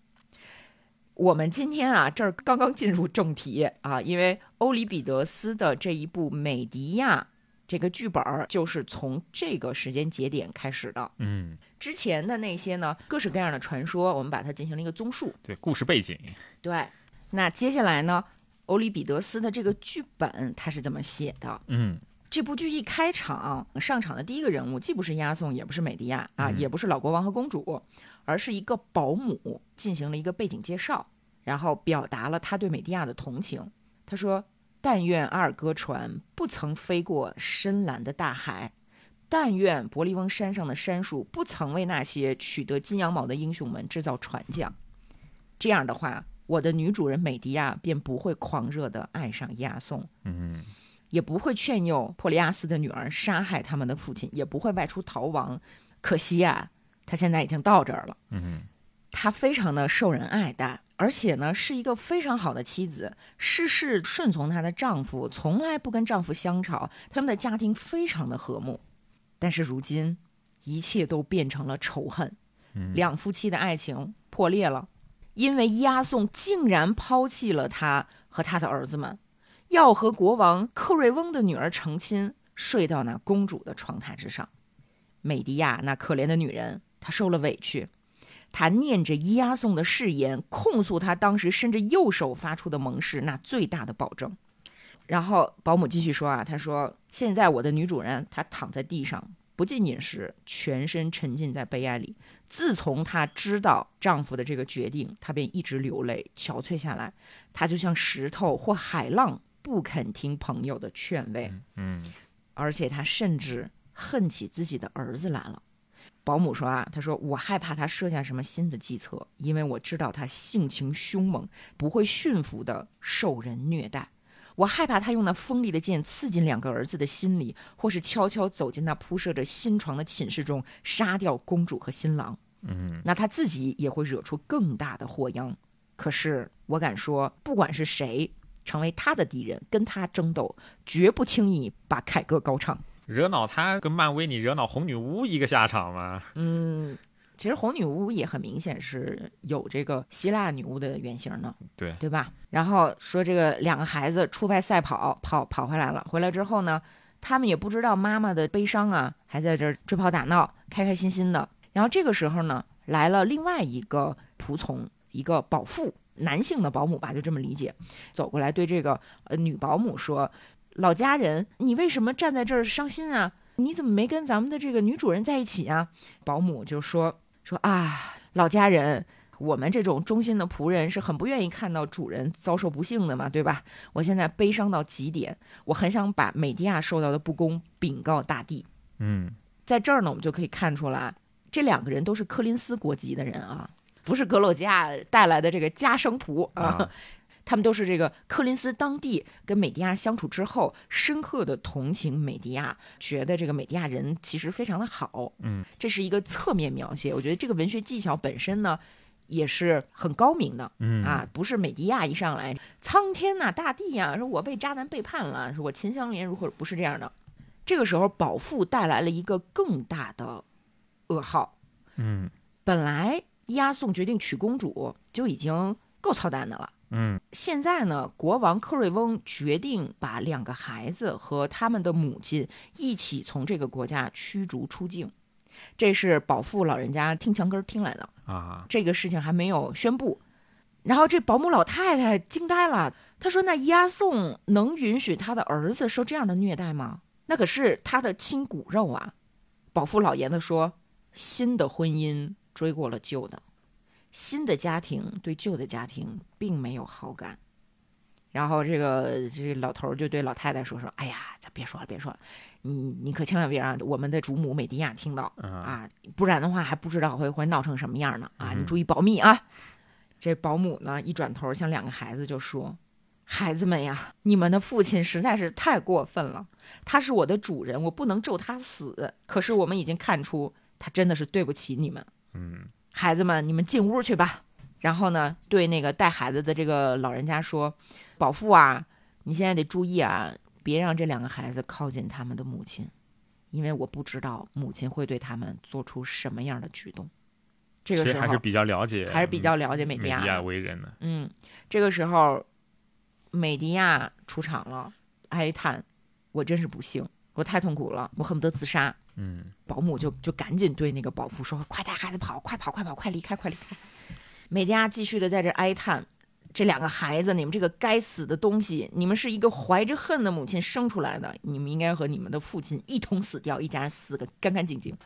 [SPEAKER 1] 我们今天啊，这儿刚刚进入正题啊，因为欧里比得斯的这一部《美迪亚》这个剧本儿就是从这个时间节点开始的。
[SPEAKER 2] 嗯，
[SPEAKER 1] 之前的那些呢，各式各样的传说，我们把它进行了一个综述。
[SPEAKER 2] 对，故事背景，
[SPEAKER 1] 对，那接下来呢，欧里彼得斯的这个剧本他是怎么写的？
[SPEAKER 2] 嗯
[SPEAKER 1] 这部剧一开场上场的第一个人物，既不是押送，也不是美迪亚啊，
[SPEAKER 2] 嗯
[SPEAKER 1] 也不是老国王和公主，而是一个保姆，进行了一个背景介绍，然后表达了他对美迪亚的同情。他说：“但愿阿尔戈船不曾飞过深蓝的大海，但愿伯利翁山上的杉树不曾为那些取得金羊毛的英雄们制造船桨。这样的话，我的女主人美迪亚便不会狂热的爱上押送。”
[SPEAKER 2] 嗯
[SPEAKER 1] 也不会劝诱珀利亚斯的女儿杀害他们的父亲，也不会外出逃亡。可惜啊，她现在已经到这儿了。
[SPEAKER 2] 嗯
[SPEAKER 1] 她非常的受人爱戴，而且呢是一个非常好的妻子，事事顺从她的丈夫，从来不跟丈夫相吵，他们的家庭非常的和睦。但是如今，一切都变成了仇恨。两夫妻的爱情破裂了，因为押送竟然抛弃了他和他的儿子们，要和国王克瑞翁的女儿成亲，睡到那公主的床榻之上。美迪亚那可怜的女人，她受了委屈，她念着押送的誓言，控诉她当时伸着右手发出的盟誓那最大的保证。然后保姆继续说啊，她说：“现在我的女主人她躺在地上，不进饮食，全身沉浸在悲哀里。自从她知道丈夫的这个决定，她便一直流泪，憔悴下来。她就像石头或海浪，不肯听朋友的劝慰。
[SPEAKER 2] 嗯，
[SPEAKER 1] 而且她甚至。”恨起自己的儿子来了。保姆说啊，他说我害怕他设下什么新的计策，因为我知道他性情凶猛，不会驯服的受人虐待。我害怕他用那锋利的剑刺进两个儿子的心里，或是悄悄走进那铺设着新床的寝室中，杀掉公主和新郎。
[SPEAKER 2] 嗯，
[SPEAKER 1] 那他自己也会惹出更大的祸殃。可是我敢说，不管是谁成为他的敌人，跟他争斗，绝不轻易把凯歌高唱。
[SPEAKER 2] 惹恼他跟漫威，你惹恼红女巫一个下场吗？
[SPEAKER 1] 嗯，其实红女巫也很明显是有这个希腊女巫的原型呢，
[SPEAKER 2] 对
[SPEAKER 1] 对吧？然后说这个两个孩子出外赛跑，跑跑回来了，回来之后呢，他们也不知道妈妈的悲伤啊，还在这追跑打闹，开开心心的。然后这个时候呢，来了另外一个仆从，一个保父，男性的保姆吧，就这么理解，走过来对这个呃女保姆说。老家人，你为什么站在这儿伤心啊？你怎么没跟咱们的这个女主人在一起啊？保姆就说说啊，老家人，我们这种忠心的仆人是很不愿意看到主人遭受不幸的嘛，对吧？我现在悲伤到极点，我很想把美迪亚受到的不公禀告大地。
[SPEAKER 2] 嗯，
[SPEAKER 1] 在这儿呢，我们就可以看出来，这两个人都是柯林斯国籍的人啊，不是格洛加带来的这个家生仆啊。他们都是这个柯林斯当地跟美迪亚相处之后，深刻的同情美迪亚，觉得这个美迪亚人其实非常的好。
[SPEAKER 2] 嗯，
[SPEAKER 1] 这是一个侧面描写。我觉得这个文学技巧本身呢，也是很高明的。
[SPEAKER 2] 嗯
[SPEAKER 1] 啊，不是美迪亚一上来苍天呐，大地呀，说我被渣男背叛了，说我秦香莲如何，不是这样的。这个时候，保父带来了一个更大的噩耗。
[SPEAKER 2] 嗯，
[SPEAKER 1] 本来押送决定娶公主就已经够操蛋的了。
[SPEAKER 2] 嗯，
[SPEAKER 1] 现在呢，国王克瑞翁决定把两个孩子和他们的母亲一起从这个国家驱逐出境。这是保父老人家听墙根听来的
[SPEAKER 2] 啊。
[SPEAKER 1] 这个事情还没有宣布。然后这保姆老太太惊呆了，她说：“那押送能允许他的儿子受这样的虐待吗？那可是他的亲骨肉啊！”保父老爷子说：“新的婚姻追过了旧的。”新的家庭对旧的家庭并没有好感，然后这个这个老头就对老太太说：“说哎呀，咱别说了，别说了，你你可千万别让我们的主母美迪亚听到啊，不然的话还不知道会会闹成什么样呢啊！你注意保密啊！”这保姆呢一转头向两个孩子就说：“孩子们呀，你们的父亲实在是太过分了，他是我的主人，我不能咒他死。可是我们已经看出他真的是对不起你们。”
[SPEAKER 2] 嗯。
[SPEAKER 1] 孩子们，你们进屋去吧。然后呢，对那个带孩子的这个老人家说：“保父啊，你现在得注意啊，别让这两个孩子靠近他们的母亲，因为我不知道母亲会对他们做出什么样的举动。”这个时候
[SPEAKER 2] 还是比较了解，
[SPEAKER 1] 还是比较了解
[SPEAKER 2] 美
[SPEAKER 1] 迪亚
[SPEAKER 2] 为人的。
[SPEAKER 1] 嗯，这个时候，美迪亚出场了，哀叹：“我真是不幸，我太痛苦了，我恨不得自杀。”
[SPEAKER 2] 嗯，
[SPEAKER 1] 保姆就就赶紧对那个保父说：“快带孩子跑，快跑，快跑，快离开，快离开！”美嘉继续的在这哀叹：“这两个孩子，你们这个该死的东西，你们是一个怀着恨的母亲生出来的，你们应该和你们的父亲一同死掉，一家人死个干干净净。”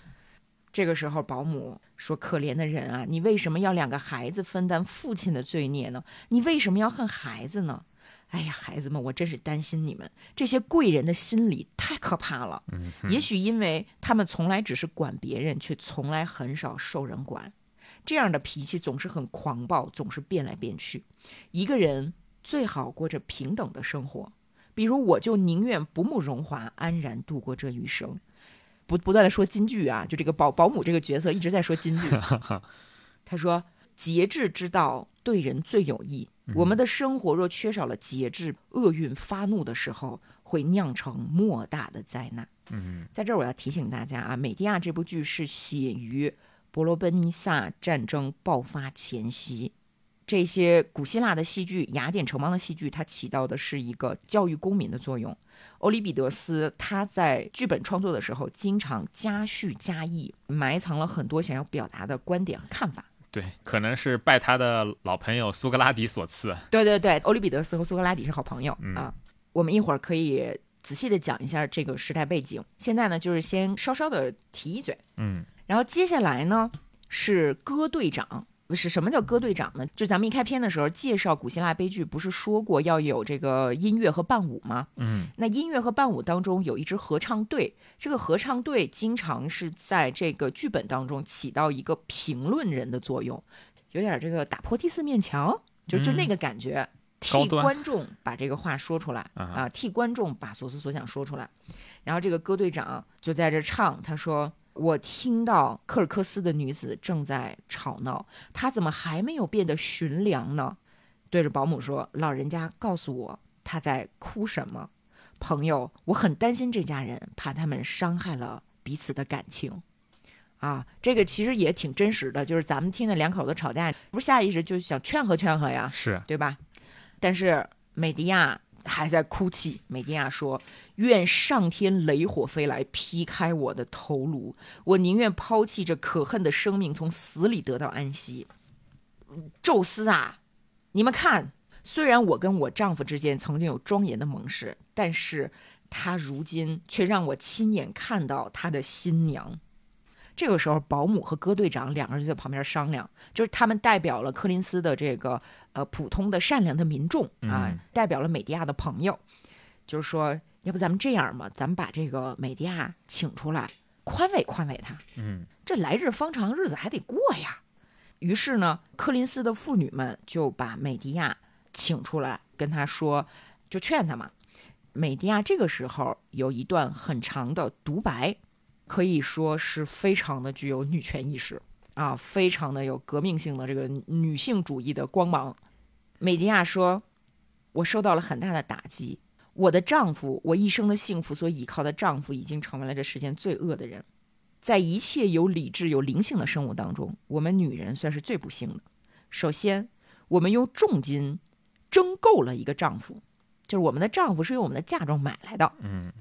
[SPEAKER 1] 这个时候，保姆说：“可怜的人啊，你为什么要两个孩子分担父亲的罪孽呢？你为什么要恨孩子呢？”哎呀，孩子们，我真是担心你们。这些贵人的心理太可怕了。
[SPEAKER 2] 嗯，
[SPEAKER 1] 也许因为他们从来只是管别人，却从来很少受人管，这样的脾气总是很狂暴，总是变来变去。一个人最好过着平等的生活，比如我就宁愿不慕荣华，安然度过这余生。不不断的说金句啊，就这个保保姆这个角色一直在说金句。他说：“节制之道对人最有益。”我们的生活若缺少了节制，厄运发怒的时候会酿成莫大的灾难。
[SPEAKER 2] 嗯，
[SPEAKER 1] 在这儿我要提醒大家啊，《美迪亚》这部剧是写于伯罗奔尼撒战争爆发前夕，这些古希腊的戏剧、雅典城邦的戏剧，它起到的是一个教育公民的作用。欧里庇得斯他在剧本创作的时候，经常加叙加意，埋藏了很多想要表达的观点和看法。
[SPEAKER 2] 对，可能是拜他的老朋友苏格拉底所赐。
[SPEAKER 1] 对对对，欧里庇得斯和苏格拉底是好朋友、
[SPEAKER 2] 嗯
[SPEAKER 1] 啊。我们一会儿可以仔细的讲一下这个时代背景。现在呢，就是先稍稍的提一嘴，
[SPEAKER 2] 嗯
[SPEAKER 1] 然后接下来呢是歌队长。是什么叫歌队长呢？就咱们一开篇的时候介绍古希腊悲剧，不是说过要有这个音乐和伴舞吗？
[SPEAKER 2] 嗯
[SPEAKER 1] 那音乐和伴舞当中有一支合唱队，这个合唱队经常是在这个剧本当中起到一个评论人的作用，有点这个打破第四面墙，就就那个感觉，替观众把这个话说出来
[SPEAKER 2] 啊
[SPEAKER 1] 啊，替观众把所思所想说出来。然后这个歌队长就在这唱，他说。我听到科尔克斯的女子正在吵闹，她怎么还没有变得驯良呢？对着保姆说：“老人家告诉我她在哭什么。”朋友，我很担心这家人，怕他们伤害了彼此的感情。啊，这个其实也挺真实的，就是咱们听的两口子吵架，不是下意识就想劝和劝和呀，
[SPEAKER 2] 是
[SPEAKER 1] 对吧？但是美迪亚还在哭泣。美迪亚说：“愿上天雷火飞来，劈开我的头颅，我宁愿抛弃这可恨的生命，从死里得到安息。”宙斯啊，你们看，虽然我跟我丈夫之间曾经有庄严的盟誓，但是他如今却让我亲眼看到他的新娘。这个时候，保姆和戈队长两个人就在旁边商量，就是他们代表了柯林斯的这个呃普通的善良的民众啊，
[SPEAKER 2] 嗯
[SPEAKER 1] 代表了美迪亚的朋友，就是说，要不咱们这样吧，咱们把这个美迪亚请出来，宽慰宽慰他。
[SPEAKER 2] 嗯
[SPEAKER 1] 这来日方长，日子还得过呀。于是呢，柯林斯的妇女们就把美迪亚请出来，跟他说，就劝他嘛。美迪亚这个时候有一段很长的独白，可以说是非常的具有女权意识啊，非常的有革命性的这个女性主义的光芒。美迪亚说：“我受到了很大的打击，我的丈夫，我一生的幸福所倚靠的丈夫，已经成为了这世间最恶的人。在一切有理智、有灵性的生物当中，我们女人算是最不幸的。首先，我们用重金争购了一个丈夫，就是我们的丈夫是用我们的嫁妆买来的，
[SPEAKER 2] 嗯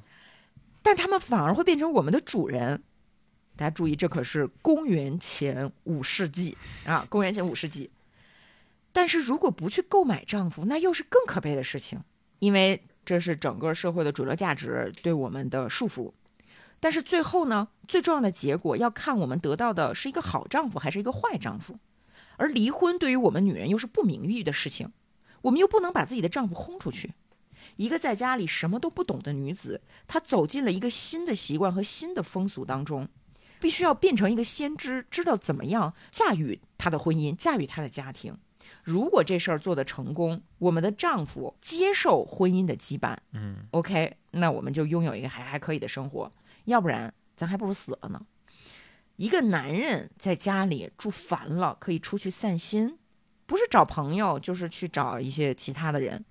[SPEAKER 1] 但他们反而会变成我们的主人。大家注意，这可是公元前五世纪啊，公元前五世纪。但是如果不去购买丈夫，那又是更可悲的事情，因为这是整个社会的主流价值对我们的束缚。但是最后呢，最重要的结果要看我们得到的是一个好丈夫还是一个坏丈夫。而离婚对于我们女人又是不名誉的事情，我们又不能把自己的丈夫轰出去。一个在家里什么都不懂的女子，她走进了一个新的习惯和新的风俗当中，必须要变成一个先知，知道怎么样驾驭她的婚姻，驾驭她的家庭。如果这事儿做得成功，我们的丈夫接受婚姻的羁绊
[SPEAKER 2] 嗯
[SPEAKER 1] ，OK，那我们就拥有一个还还可以的生活。要不然，咱还不如死了呢。一个男人在家里住烦了，可以出去散心，不是找朋友，就是去找一些其他的人。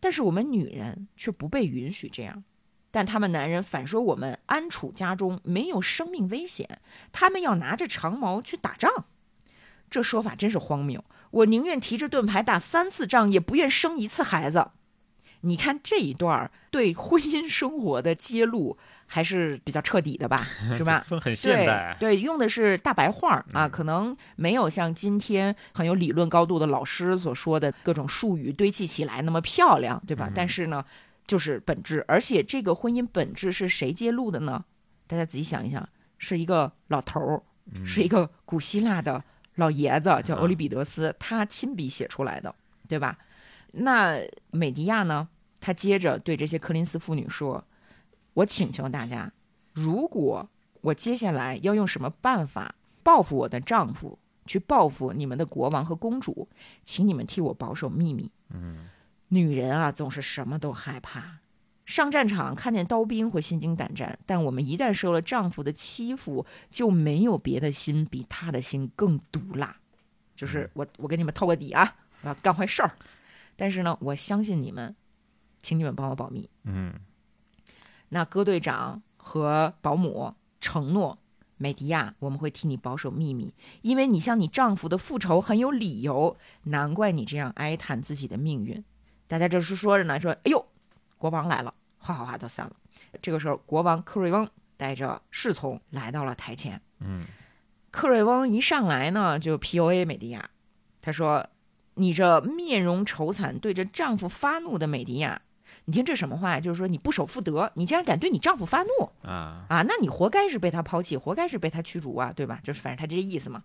[SPEAKER 1] 但是我们女人却不被允许这样，但他们男人反说我们安处家中没有生命危险，他们要拿着长矛去打仗。这说法真是荒谬！我宁愿提着盾牌打三次仗，也不愿生一次孩子。你看这一段儿对婚姻生活的揭露还是比较彻底的吧，是吧？
[SPEAKER 2] 很很现代，
[SPEAKER 1] 对对，用的是大白话儿啊，
[SPEAKER 2] 嗯
[SPEAKER 1] 可能没有像今天很有理论高度的老师所说的各种术语堆砌起来那么漂亮，对吧？
[SPEAKER 2] 嗯
[SPEAKER 1] 但是呢，就是本质，而且这个婚姻本质是谁揭露的呢？大家仔细想一想，是一个老头儿，
[SPEAKER 2] 嗯
[SPEAKER 1] 是一个古希腊的老爷子，叫欧里比得斯，他亲笔写出来的，对吧？那美迪亚呢？他接着对这些柯林斯妇女说：“我请求大家，如果我接下来要用什么办法报复我的丈夫，去报复你们的国王和公主，请你们替我保守秘密。
[SPEAKER 2] 嗯
[SPEAKER 1] 女人啊，总是什么都害怕。上战场看见刀兵会心惊胆战，但我们一旦受了丈夫的欺负，就没有别的心比他的心更毒辣。就是我，我给你们透个底啊，我要干坏事儿。但是呢，我相信你们，请你们帮我保密。
[SPEAKER 2] 嗯
[SPEAKER 1] 那戈队长和保姆承诺，美迪亚，我们会替你保守秘密，因为你向你丈夫的复仇很有理由，难怪你这样哀叹自己的命运。”大家这是说着呢，说：“哎呦，国王来了！”哗哗哗都散了。这个时候，国王克瑞翁带着侍从来到了台前。
[SPEAKER 2] 嗯，
[SPEAKER 1] 克瑞翁一上来呢，就 P.O.A. 美迪亚，他说：“你这面容愁惨、对着丈夫发怒的美迪亚，你听这什么话呀？就是说你不守妇德，你竟然敢对你丈夫发怒
[SPEAKER 2] 啊
[SPEAKER 1] 啊！那你活该是被他抛弃，活该是被他驱逐啊，对吧？就是反正他这意思嘛。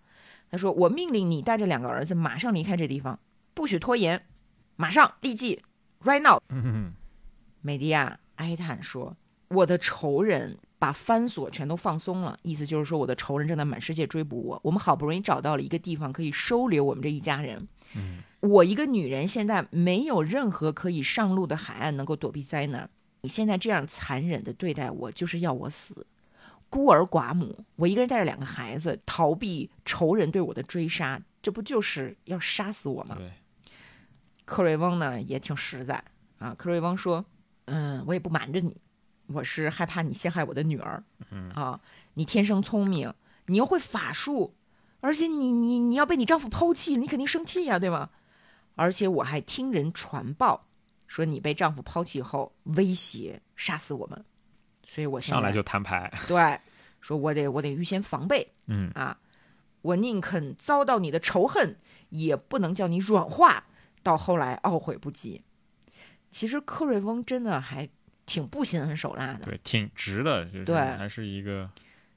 [SPEAKER 1] 他说：我命令你带着两个儿子马上离开这地方，不许拖延，马上立即，right now。
[SPEAKER 2] 嗯
[SPEAKER 1] 美迪亚哀叹说：“我的仇人把藩锁全都放松了，意思就是说我的仇人正在满世界追捕我。我们好不容易找到了一个地方可以收留我们这一家人。
[SPEAKER 2] 嗯，
[SPEAKER 1] 我一个女人现在没有任何可以上路的海岸能够躲避灾难。你现在这样残忍的对待我，就是要我死。孤儿寡母，我一个人带着两个孩子逃避仇人对我的追杀，这不就是要杀死我吗？”
[SPEAKER 2] 对，
[SPEAKER 1] 克瑞翁呢也挺实在啊。克瑞翁说：“嗯，我也不瞒着你，我是害怕你陷害我的女儿。
[SPEAKER 2] 嗯
[SPEAKER 1] 啊，你天生聪明，你又会法术，而且你你你要被你丈夫抛弃，你肯定生气呀、对吗？而且我还听人传报说你被丈夫抛弃后威胁杀死我们，所以我
[SPEAKER 2] 上来就摊牌。
[SPEAKER 1] 对，说我得我得预先防备。
[SPEAKER 2] 嗯
[SPEAKER 1] 啊，我宁肯遭到你的仇恨，也不能叫你软化，到后来懊悔不及。其实克瑞翁真的还挺不心狠手辣的。
[SPEAKER 2] 对，挺直的，就是
[SPEAKER 1] 对
[SPEAKER 2] 还是一个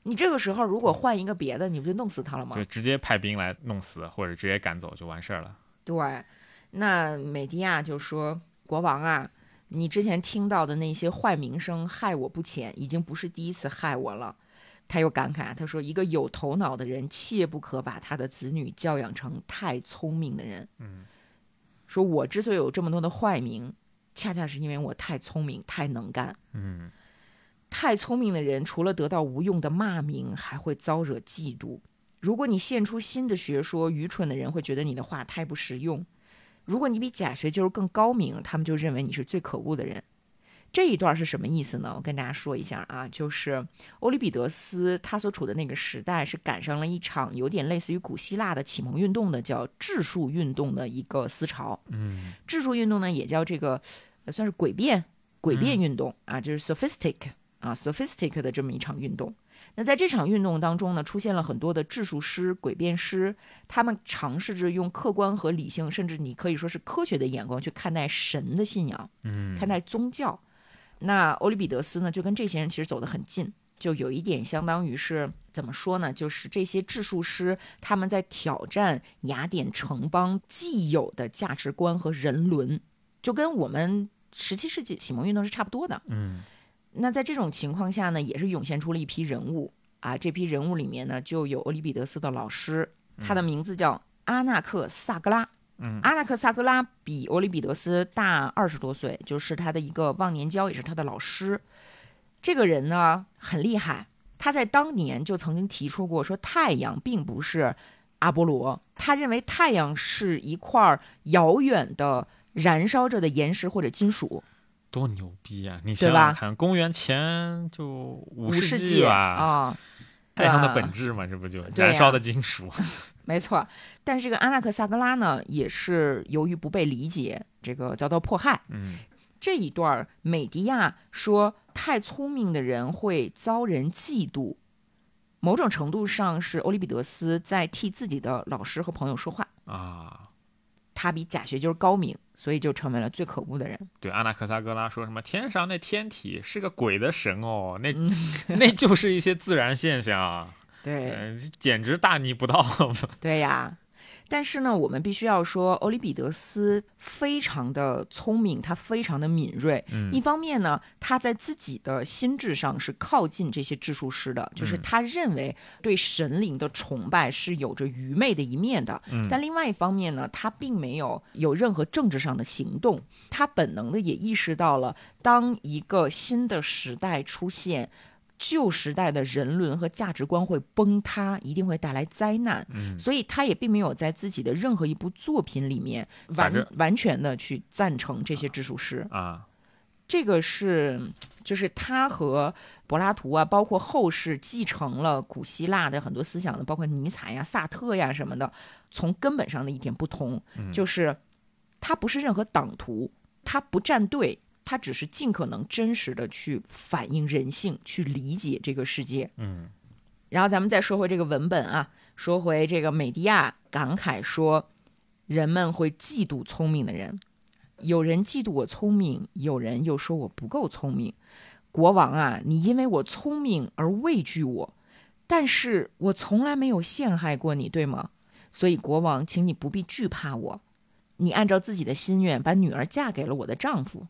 [SPEAKER 1] 你这个时候如果换一个别的，你不就弄死他了吗？
[SPEAKER 2] 对，直接派兵来弄死，或者直接赶走就完事儿了。
[SPEAKER 1] 对，那美迪亚就说：“国王啊，你之前听到的那些坏名声害我不浅，已经不是第一次害我了。”他又感慨，他说：“一个有头脑的人，切不可把他的子女教养成太聪明的人。”
[SPEAKER 2] 嗯，
[SPEAKER 1] 说我之所以有这么多的坏名，恰恰是因为我太聪明、太能干。
[SPEAKER 2] 嗯
[SPEAKER 1] 太聪明的人，除了得到无用的骂名，还会遭惹嫉妒。如果你献出新的学说，愚蠢的人会觉得你的话太不实用；如果你比假学究更高明，他们就认为你是最可恶的人。这一段是什么意思呢？我跟大家说一下啊，就是欧里庇得斯他所处的那个时代是赶上了一场有点类似于古希腊的启蒙运动的叫质术运动的一个思潮。
[SPEAKER 2] 嗯
[SPEAKER 1] 质数运动呢，也叫这个呃算是诡辩诡辩运动、啊，就是 sophistic 啊 sophistic 的这么一场运动。那在这场运动当中呢，出现了很多的质术师、诡辩师，他们尝试着用客观和理性，甚至你可以说是科学的眼光去看待神的信仰，
[SPEAKER 2] 嗯，
[SPEAKER 1] 看待宗教。那欧里庇得斯呢，就跟这些人其实走得很近，就有一点相当于是怎么说呢？就是这些质术师他们在挑战雅典城邦既有的价值观和人伦，就跟我们十七世纪启蒙运动是差不多的。
[SPEAKER 2] 嗯
[SPEAKER 1] 那在这种情况下呢，也是涌现出了一批人物啊。这批人物里面呢，就有欧里庇得斯的老师，他的名字叫阿纳克萨格拉。
[SPEAKER 2] 嗯
[SPEAKER 1] 阿纳克萨格拉比欧里比德斯大二十多岁，就是他的一个忘年交，也是他的老师。这个人呢很厉害，他在当年就曾经提出过说，太阳并不是阿波罗，他认为太阳是一块遥远的燃烧着的岩石或者金属。
[SPEAKER 2] 多牛逼啊！你想想看，公元前就五
[SPEAKER 1] 五世
[SPEAKER 2] 纪吧，
[SPEAKER 1] 啊，
[SPEAKER 2] 太阳的本质嘛，这不就燃烧的金属？
[SPEAKER 1] 没错，但是这个阿纳克萨格拉呢，也是由于不被理解，这个遭到迫害。
[SPEAKER 2] 嗯
[SPEAKER 1] 这一段，美迪亚说，太聪明的人会遭人嫉妒，某种程度上是欧里庇得斯在替自己的老师和朋友说话。
[SPEAKER 2] 啊，
[SPEAKER 1] 他比假学究高明，所以就成为了最可恶的人。
[SPEAKER 2] 对，阿纳克萨格拉说什么天上那天体是个鬼的神哦，那
[SPEAKER 1] 嗯
[SPEAKER 2] 那就是一些自然现象，
[SPEAKER 1] 对，
[SPEAKER 2] 呃，简直大逆不道。
[SPEAKER 1] 对呀。但是呢，我们必须要说，欧里庇得斯非常的聪明，他非常的敏锐。一
[SPEAKER 2] 嗯
[SPEAKER 1] 方面呢，他在自己的心智上是靠近这些质术师的，就是
[SPEAKER 2] 嗯
[SPEAKER 1] 他认为对神灵的崇拜是有着愚昧的一面的。
[SPEAKER 2] 嗯
[SPEAKER 1] 但另外一方面呢，他并没有有任何政治上的行动，他本能的也意识到了，当一个新的时代出现。旧时代的人伦和价值观会崩塌，一定会带来灾难。
[SPEAKER 2] 嗯
[SPEAKER 1] 所以他也并没有在自己的任何一部作品里面完完全的去赞成这些质术师。
[SPEAKER 2] 啊，
[SPEAKER 1] 这个是，就是他和柏拉图啊，包括后世继承了古希腊的很多思想的，包括尼采呀、萨特呀什么的，从根本上的一点不同，就是他不是任何党徒，他不站队，他只是尽可能真实的去反映人性，去理解这个世界。
[SPEAKER 2] 嗯，
[SPEAKER 1] 然后咱们再说回这个文本啊，说回这个美迪亚感慨说，人们会嫉妒聪明的人。有人嫉妒我聪明，有人又说我不够聪明。国王啊，你因为我聪明而畏惧我，但是我从来没有陷害过你，对吗？所以国王，请你不必惧怕我。你按照自己的心愿把女儿嫁给了我的丈夫。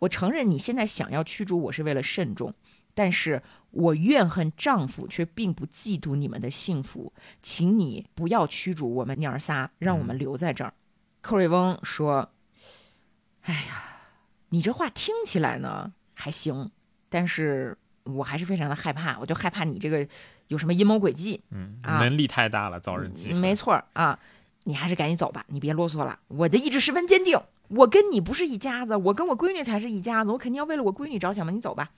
[SPEAKER 1] 我承认你现在想要驱逐我是为了慎重，但是我怨恨丈夫，却并不嫉妒你们的幸福。请你不要驱逐我们娘儿仨，让我们留在这儿。克瑞翁说。哎呀，你这话听起来呢还行，但是我还是非常的害怕，我就害怕你这个有什么阴谋诡计。
[SPEAKER 2] 嗯，
[SPEAKER 1] 啊
[SPEAKER 2] 能力太大了，遭人忌。
[SPEAKER 1] 没错儿啊，你还是赶紧走吧，你别啰嗦了。我的意志十分坚定，我跟你不是一家子，我跟我闺女才是一家子，我肯定要为了我闺女着想嘛。你走吧。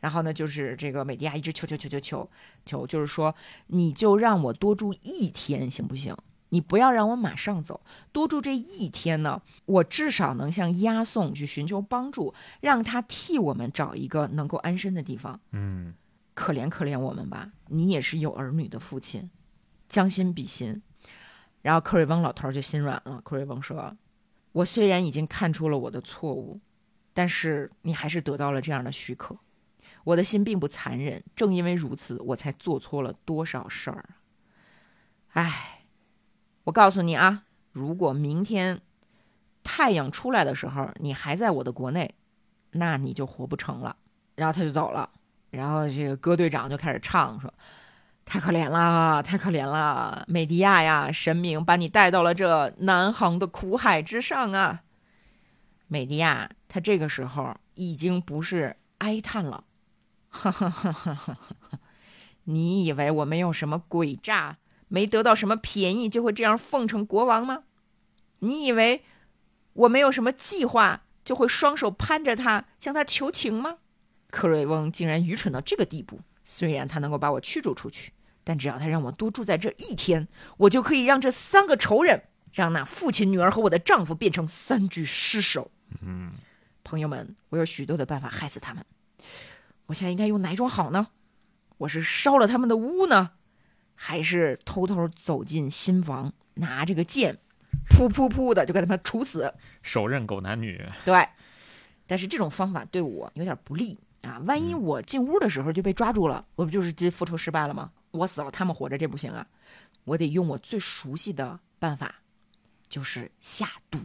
[SPEAKER 1] 然后呢，就是这个美迪亚一直求求求求求求，就是说你就让我多住一天行不行？你不要让我马上走，多住这一天呢，我至少能向押送去寻求帮助，让他替我们找一个能够安身的地方。
[SPEAKER 2] 嗯，
[SPEAKER 1] 可怜可怜我们吧，你也是有儿女的父亲，将心比心。然后克瑞翁老头就心软了。克瑞翁说：“我虽然已经看出了我的错误，但是你还是得到了这样的许可。我的心并不残忍，正因为如此，我才做错了多少事儿！唉。”我告诉你啊，如果明天太阳出来的时候你还在我的国内，那你就活不成了。然后他就走了。然后这个歌队长就开始唱说：“太可怜了，太可怜了，美迪亚呀，神明把你带到了这南航的苦海之上啊！”美迪亚，他这个时候已经不是哀叹了，哈哈哈哈哈哈！你以为我没有什么诡诈？没得到什么便宜就会这样奉承国王吗？你以为我没有什么计划就会双手攀着他向他求情吗？克瑞翁竟然愚蠢到这个地步！虽然他能够把我驱逐出去，但只要他让我多住在这一天，我就可以让这三个仇人，让那父亲、女儿和我的丈夫变成三具尸首。
[SPEAKER 2] 嗯，
[SPEAKER 1] 朋友们，我有许多的办法害死他们。我现在应该用哪一种好呢？我是烧了他们的屋呢？还是偷偷走进新房，拿这个剑，噗噗噗的就给他们处死，
[SPEAKER 2] 手刃狗男女。
[SPEAKER 1] 对，但是这种方法对我有点不利啊！万一我进屋的时候就被抓住了，我不就是这复仇失败了吗？我死了，他们活着，这不行啊！我得用我最熟悉的办法，就是下毒。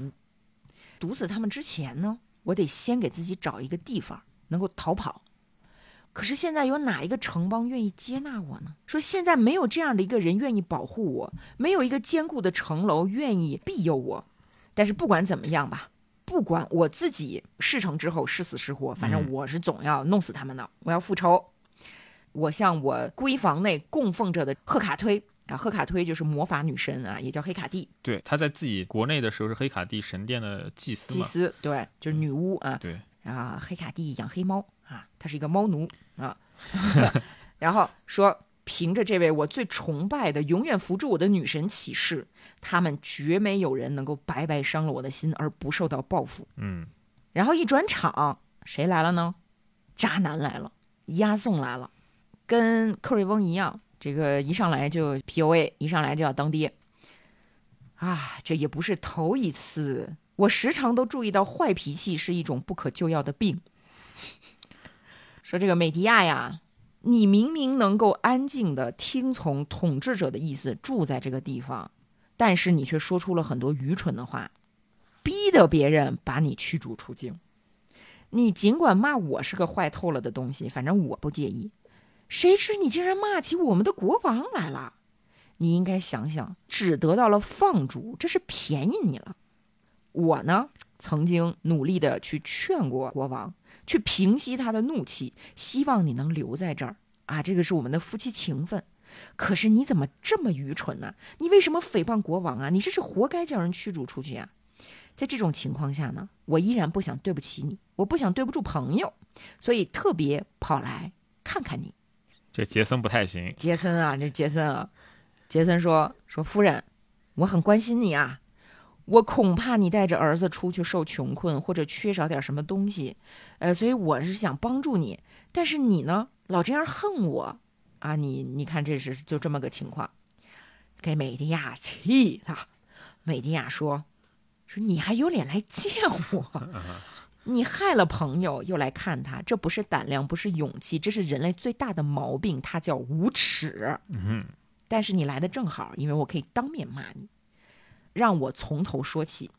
[SPEAKER 1] 毒死他们之前呢，我得先给自己找一个地方能够逃跑。可是现在有哪一个城邦愿意接纳我呢？说现在没有这样的一个人愿意保护我，没有一个坚固的城楼愿意庇佑我。但是不管怎么样吧，不管我自己事成之后是死是活，反正我是总要弄死他们的。我要复仇。我向我闺房内供奉着的赫卡推啊，赫卡推就是魔法女神啊，也叫黑卡蒂。
[SPEAKER 2] 对，她在自己国内的时候是黑卡蒂神殿的祭司。
[SPEAKER 1] 祭司对，就是女巫啊。
[SPEAKER 2] 对
[SPEAKER 1] 啊，黑卡蒂养黑猫。啊，她是一个猫奴啊，然后说，凭着这位我最崇拜的、永远扶助我的女神起誓，他们绝没有人能够白白伤了我的心而不受到报复。
[SPEAKER 2] 嗯，
[SPEAKER 1] 然后一转场，谁来了呢？渣男来了，押送来了，跟克瑞翁一样，这个一上来就 PUA，一上来就要当爹。啊，这也不是头一次，我时常都注意到，坏脾气是一种不可救药的病。说这个美迪亚呀，你明明能够安静的听从统治者的意思，住在这个地方，但是你却说出了很多愚蠢的话，逼得别人把你驱逐出境。你尽管骂我是个坏透了的东西，反正我不介意。谁知你竟然骂起我们的国王来了？你应该想想，只得到了放逐，这是便宜你了。我呢，曾经努力的去劝过国王。去平息他的怒气，希望你能留在这儿啊！这个是我们的夫妻情分。可是你怎么这么愚蠢呢？你为什么诽谤国王啊？你这是活该叫人驱逐出去呀！在这种情况下呢，我依然不想对不起你，我不想对不住朋友，所以特别跑来看看你。
[SPEAKER 2] 这杰森不太行。
[SPEAKER 1] 杰森啊，这杰森啊，杰森说说夫人，我很关心你啊，我恐怕你带着儿子出去受穷困或者缺少点什么东西，呃，所以我是想帮助你，但是你呢，老这样恨我啊，你你看这是就这么个情况，给美迪亚气的。美迪亚说说你还有脸来见我？你害了朋友，又来看他，这不是胆量，不是勇气，这是人类最大的毛病，它叫无耻。
[SPEAKER 2] 嗯，
[SPEAKER 1] 但是你来的正好，因为我可以当面骂你。让我从头说起，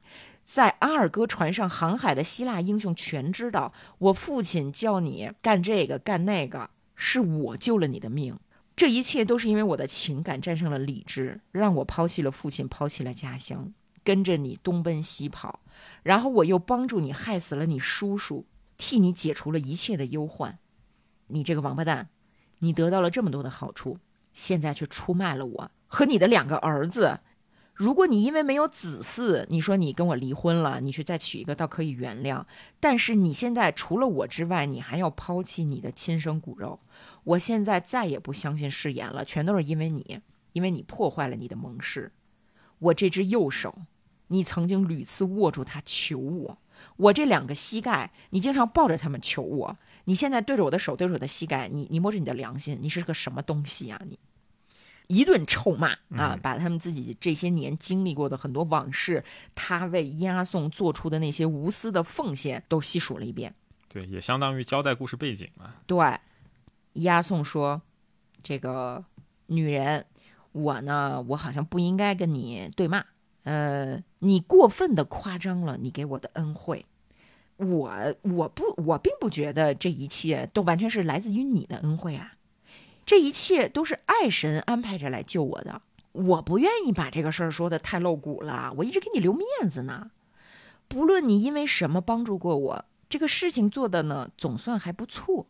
[SPEAKER 1] 在阿尔戈船上航海的希腊英雄全知道，我父亲叫你干这个干那个，是我救了你的命。这一切都是因为我的情感战胜了理智，让我抛弃了父亲，抛弃了家乡，跟着你东奔西跑。然后我又帮助你害死了你叔叔，替你解除了一切的忧患。你这个王八蛋，你得到了这么多的好处，现在却出卖了我和你的两个儿子。如果你因为没有子嗣，你说你跟我离婚了，你去再娶一个倒可以原谅。但是你现在除了我之外，你还要抛弃你的亲生骨肉。我现在再也不相信誓言了，全都是因为你，因为你破坏了你的盟誓。我这只右手。你曾经屡次握住它求我，我这两个膝盖，你经常抱着他们求我。你现在对着我的手，对着我的膝盖，你你摸着你的良心，你是个什么东西啊？你一顿臭骂啊，把他们自己这些年经历过的很多往事，他为押送做出的那些无私的奉献都细数了一遍。
[SPEAKER 2] 对，也相当于交代故事背景嘛。
[SPEAKER 1] 对，押送说：“这个女人，我呢，我好像不应该跟你对骂。”呃，你过分的夸张了你给我的恩惠，我我不我并不觉得这一切都完全是来自于你的恩惠啊，这一切都是爱神安排着来救我的，我不愿意把这个事儿说的太露骨了，我一直给你留面子呢。不论你因为什么帮助过我，这个事情做的呢总算还不错，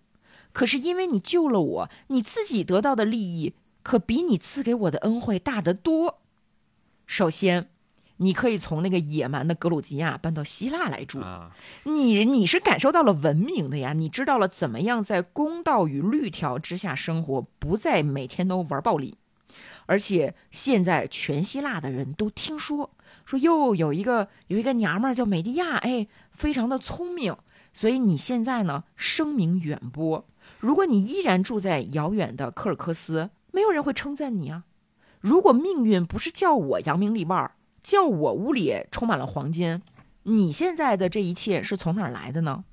[SPEAKER 1] 可是因为你救了我，你自己得到的利益可比你赐给我的恩惠大得多。首先。你可以从那个野蛮的格鲁吉亚搬到希腊来住，你你是感受到了文明的呀，你知道了怎么样在公道与律条之下生活，不再每天都玩暴力，而且现在全希腊的人都听说说又有一个有一个娘们儿叫美迪亚，哎，非常的聪明，所以你现在呢声名远播。如果你依然住在遥远的科尔克斯，没有人会称赞你啊。如果命运不是叫我扬名立万。叫我屋里充满了黄金，你现在的这一切是从哪儿来的呢？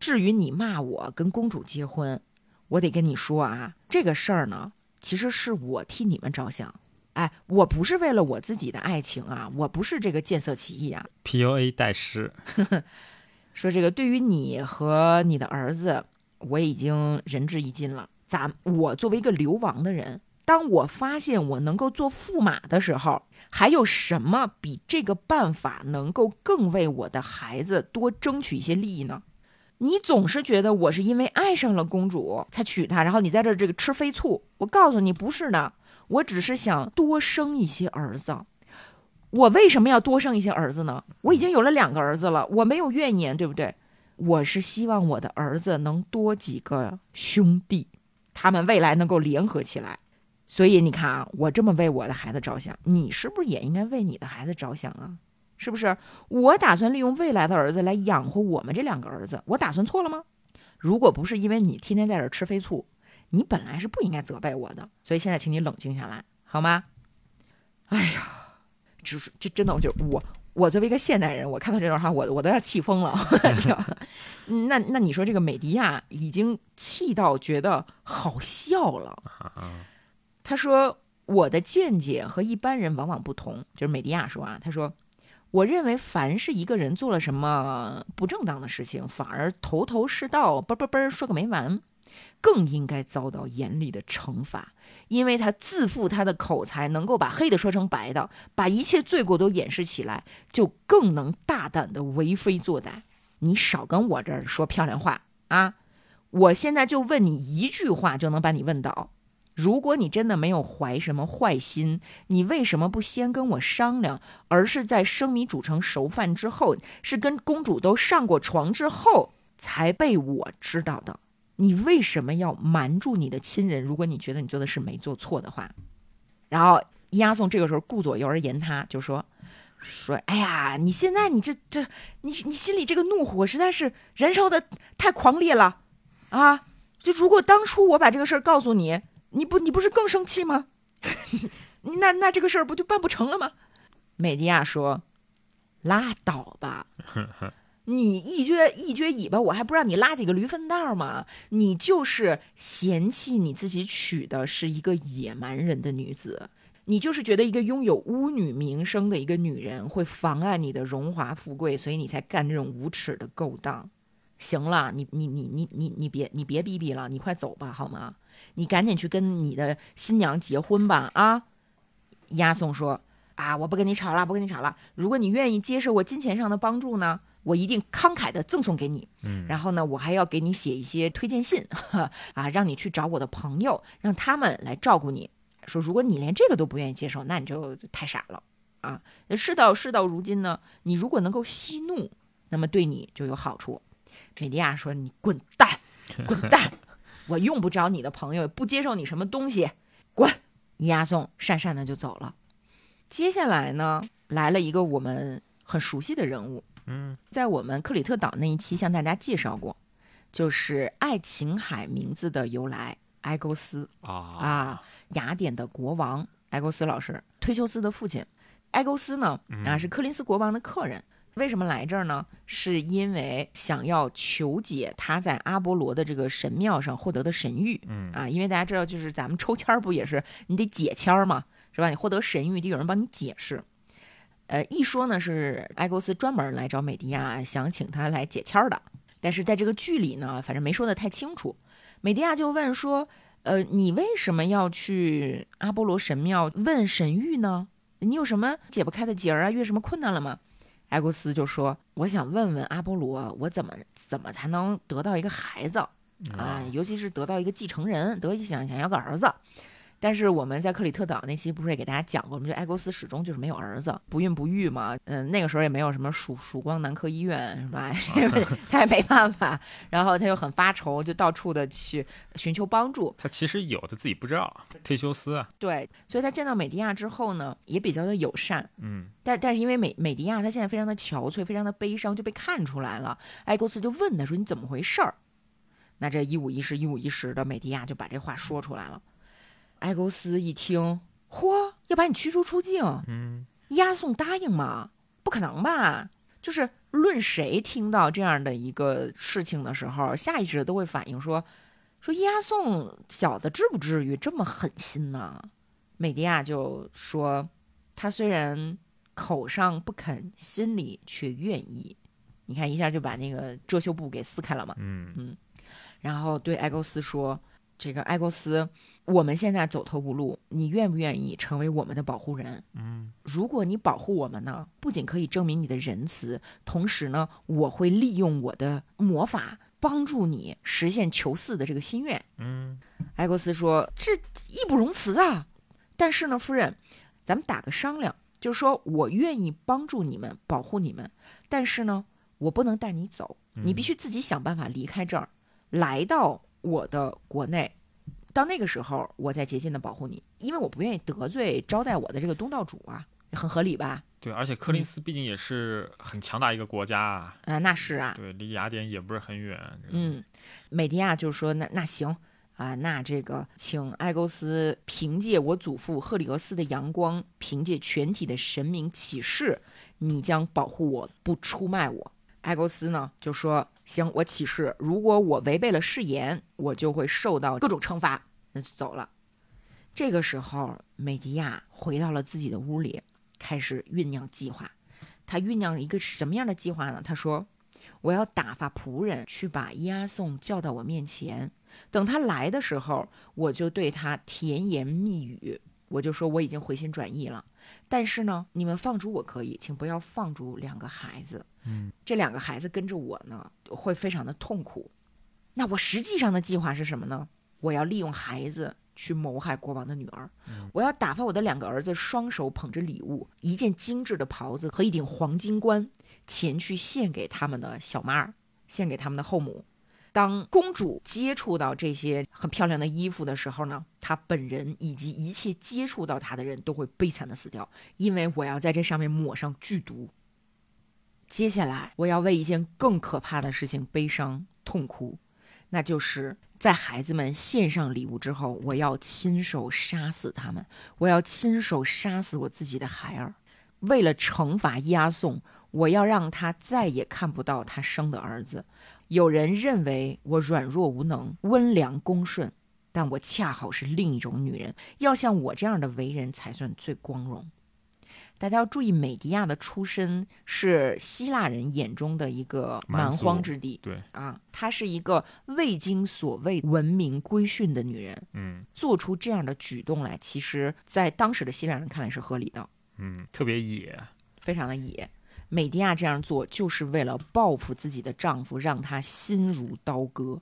[SPEAKER 1] 至于你骂我跟公主结婚，我得跟你说啊，这个事儿呢，其实是我替你们着想。哎，我不是为了我自己的爱情啊，我不是这个见色起意啊。
[SPEAKER 2] P.U.A. 代师
[SPEAKER 1] 说这个，对于你和你的儿子，我已经仁至义尽了。咱我作为一个流亡的人，当我发现我能够做驸马的时候。还有什么比这个办法能够更为我的孩子多争取一些利益呢？你总是觉得我是因为爱上了公主才娶她，然后你在这这个吃飞醋。我告诉你，不是的，我只是想多生一些儿子。我为什么要多生一些儿子呢？我已经有了两个儿子了，我没有怨言，对不对？我是希望我的儿子能多几个兄弟，他们未来能够联合起来。所以你看啊，我这么为我的孩子着想，你是不是也应该为你的孩子着想啊？是不是？我打算利用未来的儿子来养活我们这两个儿子，我打算错了吗？如果不是因为你天天在这吃飞醋，你本来是不应该责备我的。所以现在，请你冷静下来，好吗？哎呀，就是这真的，我就我我作为一个现代人，我看到这段话，我我都要气疯了。那那你说这个美迪亚已经气到觉得好笑了。他说：“我的见解和一般人往往不同。”就是美迪亚说啊，他说：“我认为，凡是一个人做了什么不正当的事情，反而头头是道，啵啵啵说个没完，更应该遭到严厉的惩罚，因为他自负他的口才，能够把黑的说成白的，把一切罪过都掩饰起来，就更能大胆的为非作歹。你少跟我这儿说漂亮话啊！我现在就问你一句话，就能把你问倒。”如果你真的没有怀什么坏心，你为什么不先跟我商量，而是在生米煮成熟饭之后，是跟公主都上过床之后才被我知道的？你为什么要瞒住你的亲人？如果你觉得你做的事没做错的话，然后押送这个时候顾左右而言他，就说说，哎呀，你现在你这这你你心里这个怒火实在是燃烧的太狂烈了啊！就如果当初我把这个事儿告诉你。你不，你不是更生气吗？那那这个事儿不就办不成了吗？美迪亚说：“拉倒吧，你一撅一撅尾巴，我还不让你拉几个驴粪蛋吗？你就是嫌弃你自己娶的是一个野蛮人的女子，你就是觉得一个拥有巫女名声的一个女人会妨碍你的荣华富贵，所以你才干这种无耻的勾当。行了，你你你你你你别你别逼逼了，你快走吧，好吗？”你赶紧去跟你的新娘结婚吧！啊，押送说啊，我不跟你吵了，不跟你吵了。如果你愿意接受我金钱上的帮助呢，我一定慷慨的赠送给你。
[SPEAKER 2] 嗯，
[SPEAKER 1] 然后呢，我还要给你写一些推荐信，啊，让你去找我的朋友，让他们来照顾你。说如果你连这个都不愿意接受，那你就太傻了啊！事到事到如今呢，你如果能够息怒，那么对你就有好处。美迪亚说：“你滚蛋，滚蛋。”我用不着你的朋友，不接受你什么东西，滚！押送讪讪的就走了。接下来呢，来了一个我们很熟悉的人物，
[SPEAKER 2] 嗯，
[SPEAKER 1] 在我们克里特岛那一期向大家介绍过，就是爱琴海名字的由来——埃勾斯
[SPEAKER 2] 啊
[SPEAKER 1] 啊，雅典的国王埃勾斯老师，忒修斯的父亲。埃勾斯呢，啊，是柯林斯国王的客人。为什么来这儿呢？是因为想要求解他在阿波罗的这个神庙上获得的神谕。
[SPEAKER 2] 嗯
[SPEAKER 1] 啊，因为大家知道，就是咱们抽签儿不也是你得解签儿嘛，是吧？你获得神谕得有人帮你解释。呃，一说呢是埃勾斯专门来找美迪亚，想请他来解签儿的。但是在这个剧里呢，反正没说的太清楚。美迪亚就问说：“呃，你为什么要去阿波罗神庙问神谕呢？你有什么解不开的结儿啊？遇什么困难了吗？”埃勾斯就说：“我想问问阿波罗，我怎么怎么才能得到一个孩子啊？尤其是得到一个继承人，得想想要个儿子。”但是我们在克里特岛那期不是也给大家讲过我们？就埃勾斯始终就是没有儿子，不孕不育嘛。嗯，那个时候也没有什么曙曙光男科医院，是吧？他也没办法。然后他又很发愁，就到处的去寻求帮助。
[SPEAKER 2] 他其实有的自己不知道，忒修斯啊。
[SPEAKER 1] 对，所以他见到美迪亚之后呢，也比较的友善。
[SPEAKER 2] 嗯，
[SPEAKER 1] 但但是因为美美迪亚他现在非常的憔悴，非常的悲伤，就被看出来了。埃勾斯就问他说：“你怎么回事儿？”那这一五一十，一五一十的，美迪亚就把这话说出来了。埃勾斯一听，嚯，要把你驱逐出境？
[SPEAKER 2] 嗯，
[SPEAKER 1] 押送答应吗？不可能吧？就是论谁听到这样的一个事情的时候，下意识的都会反应说，说押送小子至不至于这么狠心呢？美迪亚就说，他虽然口上不肯，心里却愿意。你看一下就把那个遮羞布给撕开了嘛。
[SPEAKER 2] 嗯
[SPEAKER 1] 嗯，然后对埃勾斯说，这个埃勾斯。我们现在走投无路，你愿不愿意成为我们的保护人？
[SPEAKER 2] 嗯，
[SPEAKER 1] 如果你保护我们呢，不仅可以证明你的仁慈，同时呢，我会利用我的魔法帮助你实现求嗣的这个心愿。
[SPEAKER 2] 嗯，
[SPEAKER 1] 埃格斯说：“这义不容辞啊！但是呢，夫人，咱们打个商量，就是说我愿意帮助你们，保护你们，但是呢，我不能带你走，你必须自己想办法离开这儿，来到我的国内。”到那个时候，我再竭尽的保护你，因为我不愿意得罪招待我的这个东道主啊，很合理吧？
[SPEAKER 2] 对，而且柯林斯毕竟也是很强大一个国家啊。
[SPEAKER 1] 啊，那是啊。
[SPEAKER 2] 对，离雅典也不是很远。
[SPEAKER 1] 嗯，美迪亚就说：“那那行啊，那这个请埃勾斯凭借我祖父赫里俄斯的阳光，凭借全体的神明启示，你将保护我，不出卖我。”埃勾斯呢就说：“行，我起誓，如果我违背了誓言，我就会受到各种惩罚。”那就走了。这个时候，美迪亚回到了自己的屋里，开始酝酿计划。他酝酿一个什么样的计划呢？他说：“我要打发仆人去把押送叫到我面前，等他来的时候，我就对他甜言蜜语，我就说我已经回心转意了。但是呢，你们放逐我可以，请不要放逐两个孩子。
[SPEAKER 2] 嗯，
[SPEAKER 1] 这两个孩子跟着我呢，会非常的痛苦。那我实际上的计划是什么呢？”我要利用孩子去谋害国王的女儿。我要打发我的两个儿子，双手捧着礼物，一件精致的袍子和一顶黄金冠，前去献给他们的小妈儿，献给他们的后母。当公主接触到这些很漂亮的衣服的时候呢，她本人以及一切接触到她的人都会悲惨的死掉，因为我要在这上面抹上剧毒。接下来，我要为一件更可怕的事情悲伤痛哭，那就是在孩子们献上礼物之后，我要亲手杀死他们，我要亲手杀死我自己的孩儿。为了惩罚押送，我要让他再也看不到他生的儿子。有人认为我软弱无能、温良恭顺，但我恰好是另一种女人。要像我这样的为人才算最光荣。大家要注意，美迪亚的出身是希腊人眼中的一个蛮荒之地。
[SPEAKER 2] 对
[SPEAKER 1] 啊，她是一个未经所谓文明规训的女人。
[SPEAKER 2] 嗯
[SPEAKER 1] 做出这样的举动来，其实，在当时的希腊人看来是合理的，
[SPEAKER 2] 嗯，特别野。
[SPEAKER 1] 非常的野。美迪亚这样做就是为了报复自己的丈夫，让他心如刀割。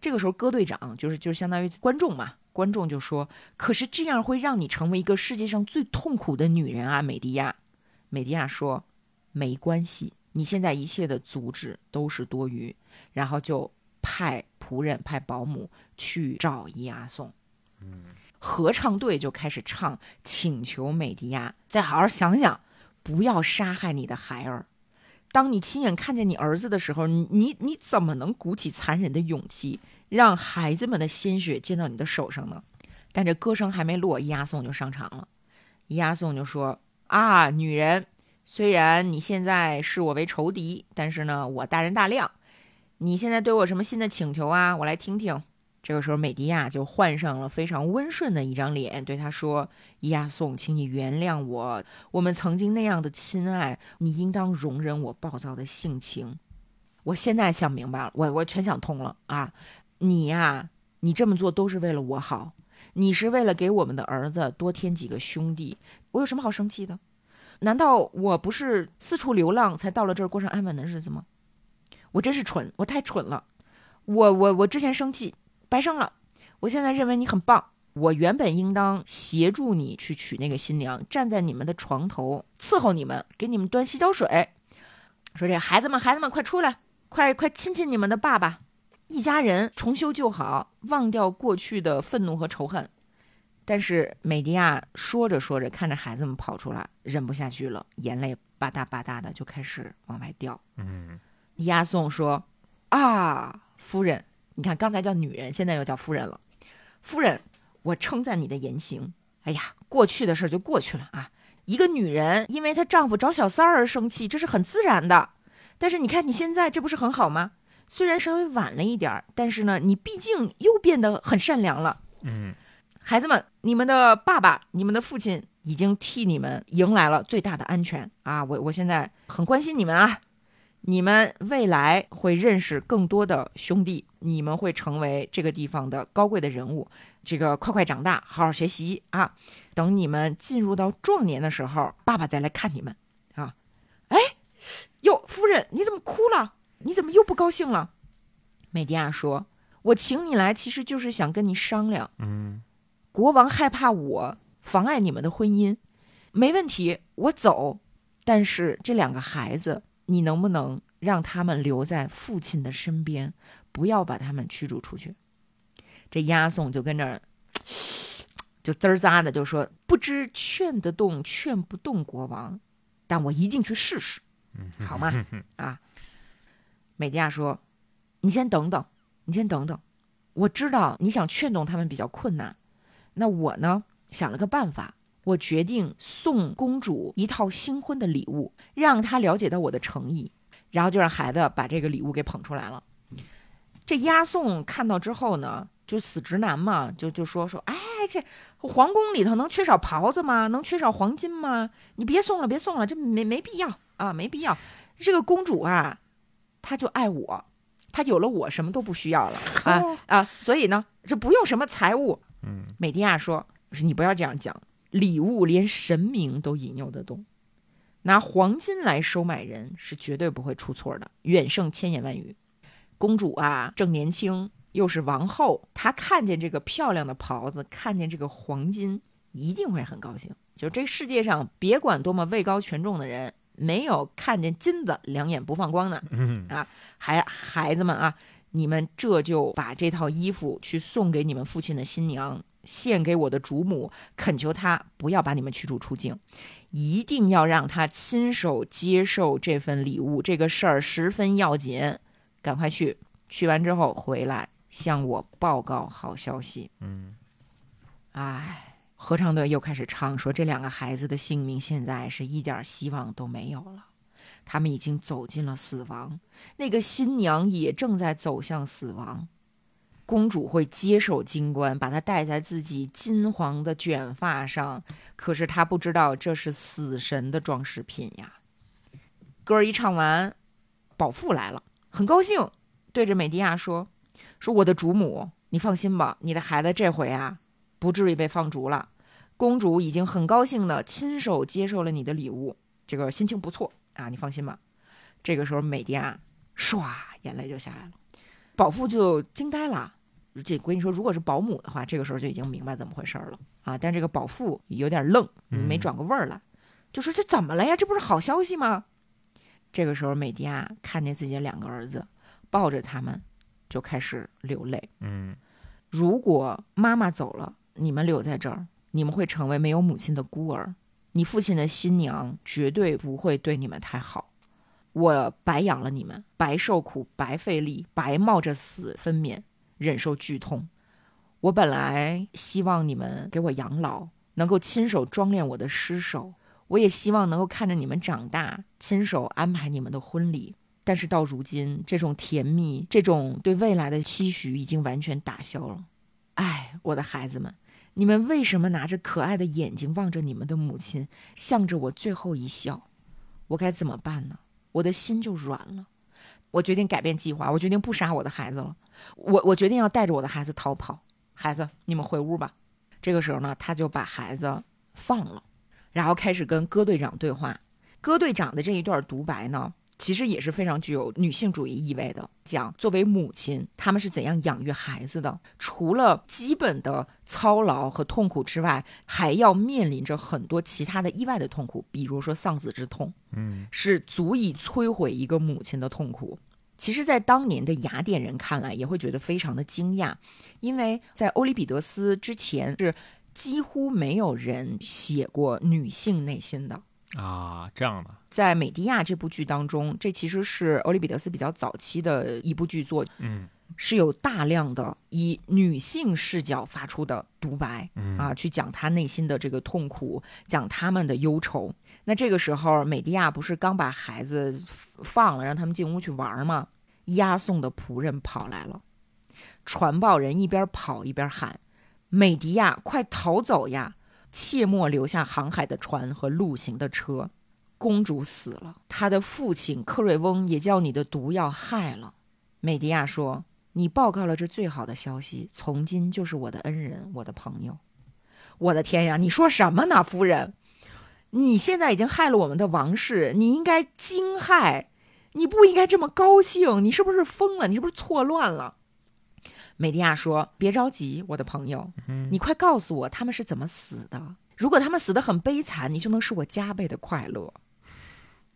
[SPEAKER 1] 这个时候，歌队长就是就是相当于观众嘛，观众就说：“可是这样会让你成为一个世界上最痛苦的女人啊，美迪亚。”美迪亚说：“没关系，你现在一切的阻止都是多余。”然后就派仆人、派保姆去找伊阿宋。
[SPEAKER 2] 嗯
[SPEAKER 1] 合唱队就开始唱，请求美迪亚再好好想想，不要杀害你的孩儿。当你亲眼看见你儿子的时候，你你你怎么能鼓起残忍的勇气，让孩子们的鲜血溅到你的手上呢？但这歌声还没落，伊阿宋就上场了。伊阿宋就说：“啊，女人，虽然你现在视我为仇敌，但是呢，我大人大量。你现在对我什么新的请求啊？我来听听。”这个时候，美迪亚就换上了非常温顺的一张脸，对他说：“伊亚宋，请你原谅我，我们曾经那样的亲爱，你应当容忍我暴躁的性情。我现在想明白了，我我全想通了啊！你呀，你这么做都是为了我好，你是为了给我们的儿子多添几个兄弟，我有什么好生气的？难道我不是四处流浪才到了这儿过上安稳的日子吗？我真是蠢，我太蠢了，我我我之前生气。”白生了，我现在认为你很棒。我原本应当协助你去娶那个新娘，站在你们的床头伺候你们，给你们端洗脚水。说这孩子们，孩子们快出来，快快亲亲你们的爸爸，一家人重修旧好，忘掉过去的愤怒和仇恨。但是美迪亚说着说着，看着孩子们跑出来，忍不下去了，眼泪吧嗒吧嗒的就开始往外掉。
[SPEAKER 2] 嗯
[SPEAKER 1] 押送说：“啊，夫人。”你看，刚才叫女人，现在又叫夫人了。夫人，我称赞你的言行。哎呀，过去的事儿就过去了啊。一个女人因为她丈夫找小三儿而生气，这是很自然的。但是你看你现在，这不是很好吗？虽然稍微晚了一点儿，但是呢，你毕竟又变得很善良了。
[SPEAKER 2] 嗯，
[SPEAKER 1] 孩子们，你们的爸爸、你们的父亲已经替你们迎来了最大的安全啊！我我现在很关心你们啊。你们未来会认识更多的兄弟，你们会成为这个地方的高贵的人物。这个快快长大，好好学习啊！等你们进入到壮年的时候，爸爸再来看你们啊！哎，哟，夫人，你怎么哭了？你怎么又不高兴了？美迪亚说：“我请你来，其实就是想跟你商量。
[SPEAKER 2] 嗯，
[SPEAKER 1] 国王害怕我妨碍你们的婚姻，没问题，我走。但是这两个孩子。”你能不能让他们留在父亲的身边，不要把他们驱逐出去？这押送就跟这儿 就滋儿扎的就说：“不知劝得动，劝不动国王，但我一定去试试，好吗？” 啊，美迪亚说：“你先等等，你先等等。我知道你想劝动他们比较困难，那我呢想了个办法。”我决定送公主一套新婚的礼物，让她了解到我的诚意，然后就让孩子把这个礼物给捧出来了。这押送看到之后呢，就死直男嘛，就就说说，哎，这皇宫里头能缺少袍子吗？能缺少黄金吗？你别送了，别送了，这没没必要啊，没必要。这个公主啊，她就爱我，他有了我，什么都不需要了啊啊，所以呢，这不用什么财物。
[SPEAKER 2] 嗯，
[SPEAKER 1] 美迪亚说，说你不要这样讲。礼物连神明都引诱得动，拿黄金来收买人是绝对不会出错的，远胜千言万语。公主啊，正年轻，又是王后，她看见这个漂亮的袍子，看见这个黄金，一定会很高兴。就这世界上，别管多么位高权重的人，没有看见金子两眼不放光的啊！孩孩子们啊，你们这就把这套衣服去送给你们父亲的新娘，献给我的主母，恳求她不要把你们驱逐出境，一定要让她亲手接受这份礼物。这个事儿十分要紧，赶快去，去完之后回来向我报告好消息。
[SPEAKER 2] 嗯，
[SPEAKER 1] 唉。合唱队又开始唱，说这两个孩子的性命现在是一点希望都没有了，他们已经走进了死亡，那个新娘也正在走向死亡。公主会接手金冠，把它戴在自己金黄的卷发上，可是她不知道这是死神的装饰品呀。歌一唱完，保父来了，很高兴，对着美迪亚说：“说我的主母，你放心吧，你的孩子这回啊。”不至于被放逐了，公主已经很高兴的亲手接受了你的礼物，这个心情不错啊，你放心吧。这个时候，美迪亚唰眼泪就下来了，保父就惊呆了。这我跟你说，如果是保姆的话，这个时候就已经明白怎么回事了啊。但这个保父有点愣，没转过味儿来，就说这怎么了呀？这不是好消息吗？这个时候，美迪亚看见自己的两个儿子抱着他们，就开始流泪。
[SPEAKER 2] 嗯，
[SPEAKER 1] 如果妈妈走了。你们留在这儿，你们会成为没有母亲的孤儿。你父亲的新娘绝对不会对你们太好。我白养了你们，白受苦，白费力，白冒着死分娩，忍受剧痛。我本来希望你们给我养老，能够亲手装殓我的尸首。我也希望能够看着你们长大，亲手安排你们的婚礼。但是到如今，这种甜蜜，这种对未来的期许，已经完全打消了。唉，我的孩子们。你们为什么拿着可爱的眼睛望着你们的母亲，向着我最后一笑？我该怎么办呢？我的心就软了。我决定改变计划，我决定不杀我的孩子了。我我决定要带着我的孩子逃跑。孩子，你们回屋吧。这个时候呢，他就把孩子放了，然后开始跟戈队长对话。戈队长的这一段独白呢？其实也是非常具有女性主义意味的，讲作为母亲，他们是怎样养育孩子的。除了基本的操劳和痛苦之外，还要面临着很多其他的意外的痛苦，比如说丧子之痛，
[SPEAKER 2] 嗯，
[SPEAKER 1] 是足以摧毁一个母亲的痛苦。其实，在当年的雅典人看来，也会觉得非常的惊讶，因为在欧里庇得斯之前，是几乎没有人写过女性内心的。
[SPEAKER 2] 啊，这样的，
[SPEAKER 1] 在美迪亚这部剧当中，这其实是欧里庇得斯比较早期的一部剧作，
[SPEAKER 2] 嗯，
[SPEAKER 1] 是有大量的以女性视角发出的独白，啊，去讲她内心的这个痛苦，讲他们的忧愁。那这个时候，美迪亚不是刚把孩子放了，让他们进屋去玩吗？押送的仆人跑来了，传报人一边跑一边喊：“美迪亚，快逃走呀！”切莫留下航海的船和路行的车。公主死了，她的父亲克瑞翁也叫你的毒药害了。美迪亚说：“你报告了这最好的消息，从今就是我的恩人，我的朋友。”我的天呀，你说什么呢，夫人？你现在已经害了我们的王室，你应该惊骇，你不应该这么高兴。你是不是疯了？你是不是错乱了？美迪亚说：“别着急，我的朋友，你快告诉我他们是怎么死的。如果他们死得很悲惨，你就能使我加倍的快乐。”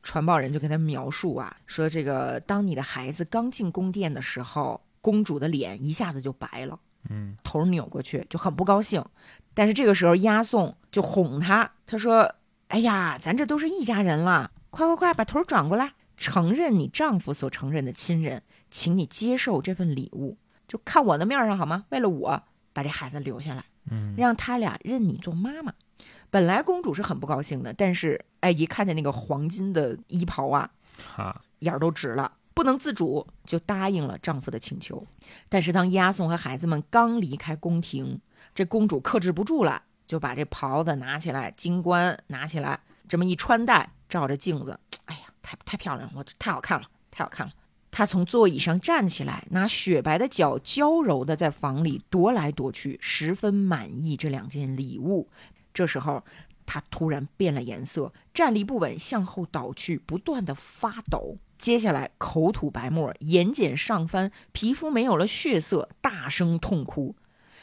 [SPEAKER 1] 传报人就跟他描述啊，说这个当你的孩子刚进宫殿的时候，公主的脸一下子就白了，
[SPEAKER 2] 嗯，
[SPEAKER 1] 头扭过去就很不高兴。但是这个时候押送就哄他，他说：“哎呀，咱这都是一家人了，快快快把头转过来，承认你丈夫所承认的亲人，请你接受这份礼物。”就看我的面上好吗？为了我把这孩子留下来，
[SPEAKER 2] 嗯，
[SPEAKER 1] 让他俩认你做妈妈。本来公主是很不高兴的，但是哎，一看见那个黄金的衣袍啊，
[SPEAKER 2] 哈，
[SPEAKER 1] 眼儿都直了，不能自主就答应了丈夫的请求。但是当押送和孩子们刚离开宫廷，这公主克制不住了，就把这袍子拿起来，金冠拿起来，这么一穿戴，照着镜子，哎呀，太太漂亮了，我太好看了，太好看了。他从座椅上站起来，拿雪白的脚娇柔的在房里踱来踱去，十分满意这两件礼物。这时候，他突然变了颜色，站立不稳，向后倒去，不断的发抖。接下来口吐白沫，眼睑上翻，皮肤没有了血色，大声痛哭。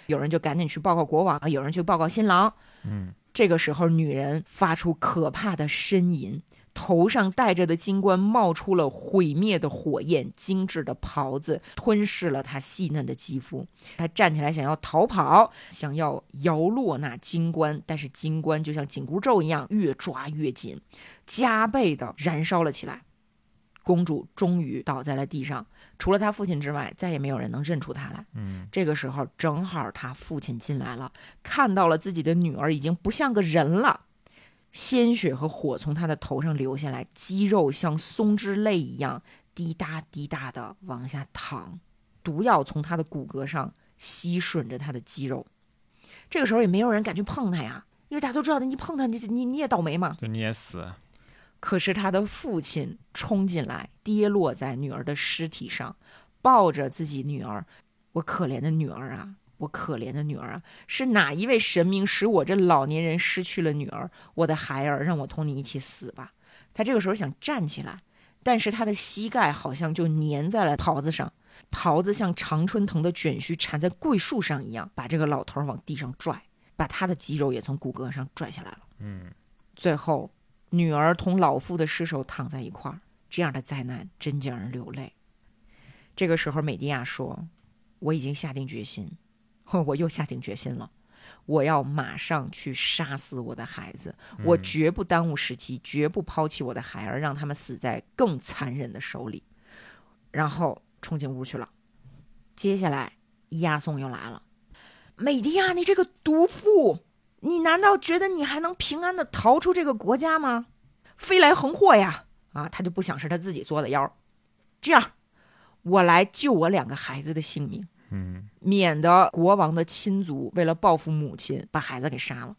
[SPEAKER 1] 有人就赶紧去报告国王，有人去报告新郎。
[SPEAKER 2] 嗯，
[SPEAKER 1] 这个时候，女人发出可怕的呻吟。头上戴着的金冠冒出了毁灭的火焰，精致的袍子吞噬了她细嫩的肌肤。她站起来想要逃跑，想要摇落那金冠，但是金冠就像紧箍咒一样越抓越紧，加倍的燃烧了起来。公主终于倒在了地上，除了她父亲之外，再也没有人能认出她来。
[SPEAKER 2] 嗯，
[SPEAKER 1] 这个时候正好她父亲进来了，看到了自己的女儿已经不像个人了。鲜血和火从他的头上流下来，肌肉像松脂泪一样滴答滴答的往下淌，毒药从他的骨骼上吸吮着他的肌肉。这个时候也没有人敢去碰他呀，因为大家都知道，你碰他，你你你也倒霉嘛。
[SPEAKER 2] 就你也死。
[SPEAKER 1] 可是他的父亲冲进来，跌落在女儿的尸体上，抱着自己女儿，我可怜的女儿啊！我可怜的女儿啊，是哪一位神明使我这老年人失去了女儿？我的孩儿，让我同你一起死吧！他这个时候想站起来，但是他的膝盖好像就粘在了袍子上，袍子像常春藤的卷须缠在桂树上一样，把这个老头往地上拽，把他的肌肉也从骨骼上拽下来了。
[SPEAKER 2] 嗯，
[SPEAKER 1] 最后，女儿同老父的尸首躺在一块儿，这样的灾难真叫人流泪。这个时候，美迪亚说：“我已经下定决心。”我又下定决心了，我要马上去杀死我的孩子，我绝不耽误时机，绝不抛弃我的孩儿，让他们死在更残忍的手里。然后冲进屋去了。接下来，押送又来了。美迪亚，你这个毒妇，你难道觉得你还能平安的逃出这个国家吗？飞来横祸呀！啊，他就不想是他自己作的妖。这样，我来救我两个孩子的性命。
[SPEAKER 2] 嗯，
[SPEAKER 1] 免得国王的亲族为了报复母亲把孩子给杀了。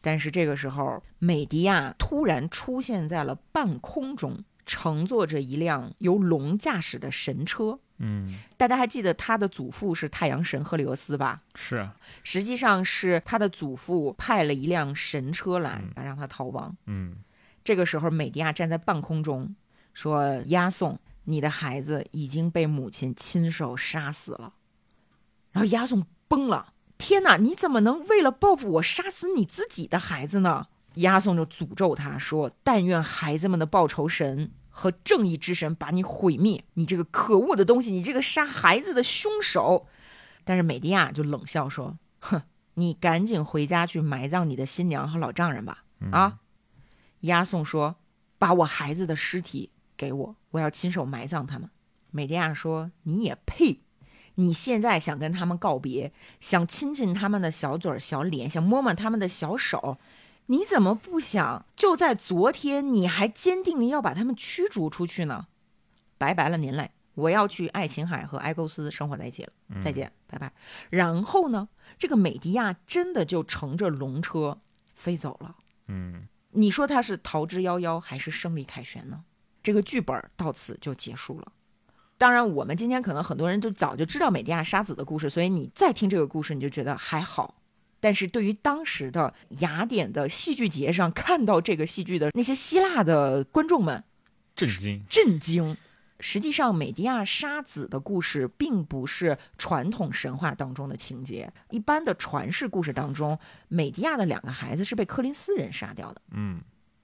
[SPEAKER 1] 但是这个时候，美迪亚突然出现在了半空中，乘坐着一辆由龙驾驶的神车。
[SPEAKER 2] 嗯，
[SPEAKER 1] 大家还记得他的祖父是太阳神赫利俄斯吧？
[SPEAKER 2] 是，
[SPEAKER 1] 实际上是他的祖父派了一辆神车来，让他逃亡。
[SPEAKER 2] 嗯，
[SPEAKER 1] 这个时候，美迪亚站在半空中，说：“押送。”你的孩子已经被母亲亲手杀死了，然后押送崩了。天哪，你怎么能为了报复我杀死你自己的孩子呢？押送就诅咒他说：“但愿孩子们的报仇神和正义之神把你毁灭，你这个可恶的东西，你这个杀孩子的凶手。”但是美迪亚就冷笑说：“哼，你赶紧回家去埋葬你的新娘和老丈人吧。”啊，押送说：“把我孩子的尸体。”给我，我要亲手埋葬他们。美迪亚说：“你也配？你现在想跟他们告别，想亲亲他们的小嘴小脸，想摸摸他们的小手，你怎么不想就在昨天你还坚定的要把他们驱逐出去呢？拜拜了您嘞，我要去爱琴海和埃勾斯生活在一起了，再见，拜拜。然后呢，这个美迪亚真的就乘着龙车飞走了。
[SPEAKER 2] 嗯，
[SPEAKER 1] 你说他是逃之夭夭还是胜利凯旋呢？这个剧本到此就结束了。当然，我们今天可能很多人就早就知道美迪亚杀子的故事，所以你再听这个故事，你就觉得还好。但是对于当时的雅典的戏剧节上看到这个戏剧的那些希腊的观众们，
[SPEAKER 2] 震惊，
[SPEAKER 1] 震惊。实际上，美迪亚杀子的故事并不是传统神话当中的情节。一般的传世故事当中，美迪亚的两个孩子是被柯林斯人杀掉的。
[SPEAKER 2] 嗯。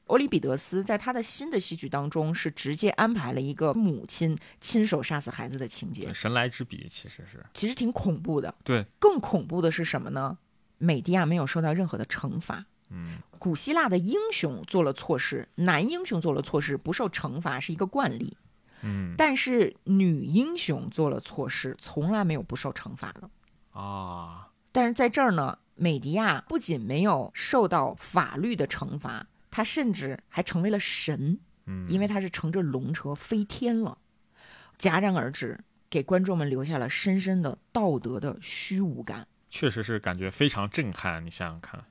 [SPEAKER 1] 欧里比得斯在他的新的戏剧当中是直接安排了一个母亲亲手杀死孩子的情节，
[SPEAKER 2] 神来之笔其实是
[SPEAKER 1] 其实挺恐怖的。
[SPEAKER 2] 对，
[SPEAKER 1] 更恐怖的是什么呢？美迪亚没有受到任何的惩罚。
[SPEAKER 2] 嗯，
[SPEAKER 1] 古希腊的英雄做了错事，男英雄做了错事不受惩罚是一个惯例。
[SPEAKER 2] 嗯，
[SPEAKER 1] 但是女英雄做了错事从来没有不受惩罚的
[SPEAKER 2] 啊。
[SPEAKER 1] 但是在这儿呢，美迪亚不仅没有受到法律的惩罚。他甚至还成为了神，
[SPEAKER 2] 嗯，
[SPEAKER 1] 因为他是乘着龙车飞天了，戛然而止，给观众们留下了深深的道德的虚无感。
[SPEAKER 2] 确实是感觉非常震撼，你想想看。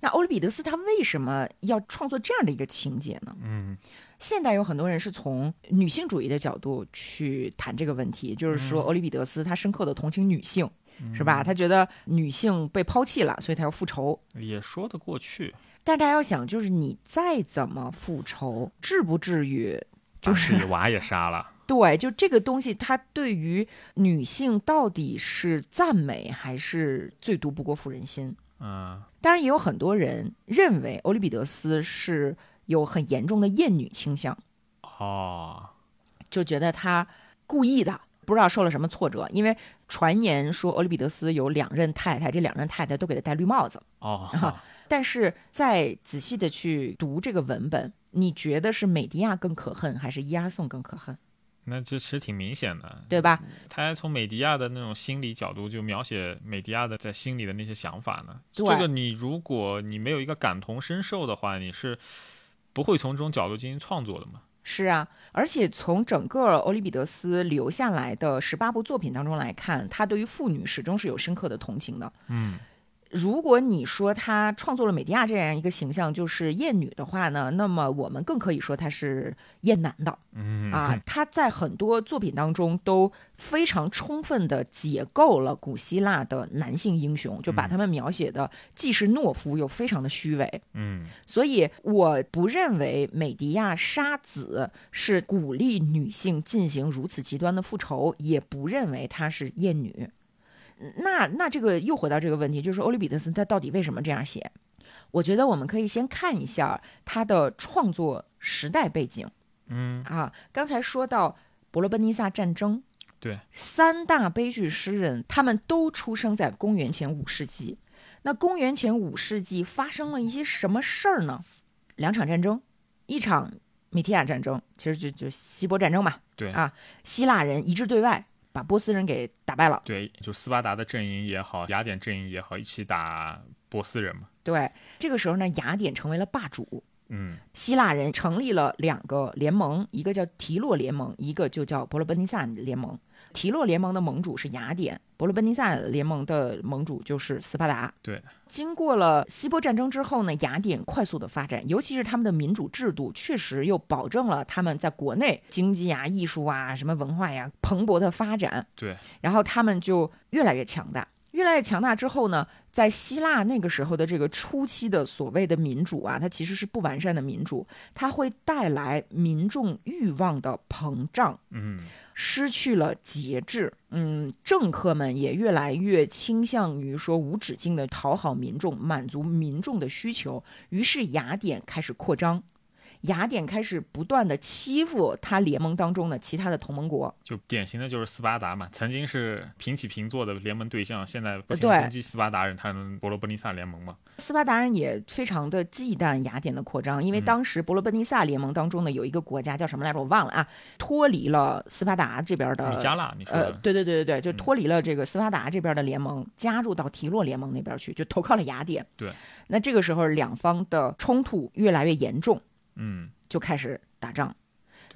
[SPEAKER 1] 那欧里庇得斯他为什么要创作这样的一个情节呢？
[SPEAKER 2] 嗯，
[SPEAKER 1] 现代有很多人是从女性主义的角度去谈这个问题，就是说欧里庇得斯他深刻的同情女性，是吧？他觉得女性被抛弃了，所以他要复仇，
[SPEAKER 2] 也说得过去。
[SPEAKER 1] 但大家要想，就是你再怎么复仇，至不至于就是
[SPEAKER 2] 自己娃也杀了。
[SPEAKER 1] 对，就这个东西，它对于女性到底是赞美还是最毒不过妇人心？
[SPEAKER 2] 嗯，
[SPEAKER 1] 当然，也有很多人认为欧里庇得斯是有很严重的厌女倾向，
[SPEAKER 2] 哦，
[SPEAKER 1] 就觉得他故意的，不知道受了什么挫折。因为传言说欧里庇得斯有两任太太，这两任太太都给他戴绿帽子。
[SPEAKER 2] 哦，
[SPEAKER 1] 但是再仔细的去读这个文本，你觉得是美迪亚更可恨，还是伊阿宋更可恨？
[SPEAKER 2] 那这其实挺明显的，
[SPEAKER 1] 对吧？
[SPEAKER 2] 他还从美迪亚的那种心理角度就描写美迪亚的在心里的那些想法呢。这个你如果你没有一个感同身受的话，你是不会从这种角度进行创作的嘛？
[SPEAKER 1] 是啊，而且从整个欧里庇得斯留下来的十八部作品当中来看，他对于妇女始终是有深刻的同情的。
[SPEAKER 2] 嗯，
[SPEAKER 1] 如果你说他创作了美迪亚这样一个形象就是厌女的话呢，那么我们更可以说他是厌男的。
[SPEAKER 2] 嗯
[SPEAKER 1] 啊，他在很多作品当中都非常充分的解构了古希腊的男性英雄，就把他们描写的既是懦夫又非常的虚伪。
[SPEAKER 2] 嗯
[SPEAKER 1] 所以我不认为美迪亚杀子是鼓励女性进行如此极端的复仇，也不认为她是厌女。那那这个又回到这个问题，就是欧里庇得斯他到底为什么这样写？我觉得我们可以先看一下他的创作时代背景。
[SPEAKER 2] 嗯，
[SPEAKER 1] 啊，刚才说到伯罗奔尼撒战争，
[SPEAKER 2] 对，
[SPEAKER 1] 三大悲剧诗人，他们都出生在公元前五世纪。那公元前五世纪发生了一些什么事儿呢？两场战争，一场米提亚战争，其实就就希波战争嘛。
[SPEAKER 2] 对
[SPEAKER 1] 啊，希腊人一致对外，把波斯人给打败了。
[SPEAKER 2] 对，就斯巴达的阵营也好，雅典阵营也好，一起打波斯人嘛。
[SPEAKER 1] 对，这个时候呢，雅典成为了霸主。
[SPEAKER 2] 嗯
[SPEAKER 1] 希腊人成立了两个联盟，一个叫提洛联盟，一个就叫伯罗奔尼撒联盟。提洛联盟的盟主是雅典，伯罗奔尼撒联盟的盟主就是斯巴达。
[SPEAKER 2] 对，
[SPEAKER 1] 经过了希波战争之后呢，雅典快速的发展，尤其是他们的民主制度，确实又保证了他们在国内经济啊、艺术啊、什么文化呀蓬勃的发展。
[SPEAKER 2] 对，
[SPEAKER 1] 然后他们就越来越强大。越来越强大之后呢，在希腊那个时候的这个初期的所谓的民主啊，它其实是不完善的民主，它会带来民众欲望的膨胀，
[SPEAKER 2] 嗯
[SPEAKER 1] 失去了节制。嗯，政客们也越来越倾向于说无止境的讨好民众，满足民众的需求。于是雅典开始扩张。雅典开始不断的欺负他联盟当中的其他的同盟国，
[SPEAKER 2] 就典型的就是斯巴达嘛，曾经是平起平坐的联盟对象，现在不停攻击斯巴达人，他们伯罗奔尼撒联盟嘛。
[SPEAKER 1] 斯巴达人也非常的忌惮雅典的扩张，因为
[SPEAKER 2] 嗯
[SPEAKER 1] 当时伯罗奔尼撒联盟当中呢有一个国家叫什么来着，我忘了啊，脱离了斯巴达这边的
[SPEAKER 2] 米加拉，你说
[SPEAKER 1] 呃，对对对对对，就
[SPEAKER 2] 嗯
[SPEAKER 1] 脱离了这个斯巴达这边的联盟，加入到提洛联盟那边去，就投靠了雅典。
[SPEAKER 2] 对，
[SPEAKER 1] 那这个时候两方的冲突越来越严重，
[SPEAKER 2] 嗯
[SPEAKER 1] 就开始打仗。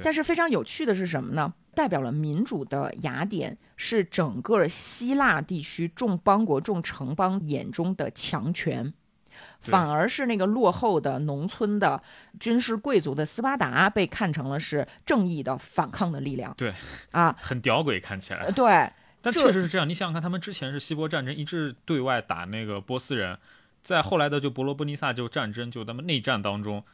[SPEAKER 1] 但是非常有趣的是什么呢？代表了民主的雅典是整个希腊地区众邦国、众城邦眼中的强权，反而是那个落后的农村的军事贵族的斯巴达被看成了是正义的反抗的力量。
[SPEAKER 2] 对，
[SPEAKER 1] 啊，
[SPEAKER 2] 很屌鬼看起来
[SPEAKER 1] 呃，对，
[SPEAKER 2] 但确实是这样。你想想看，他们之前是希波战争，一致对外打那个波斯人，在后来的就伯罗奔尼撒就战争，就他们内战当中，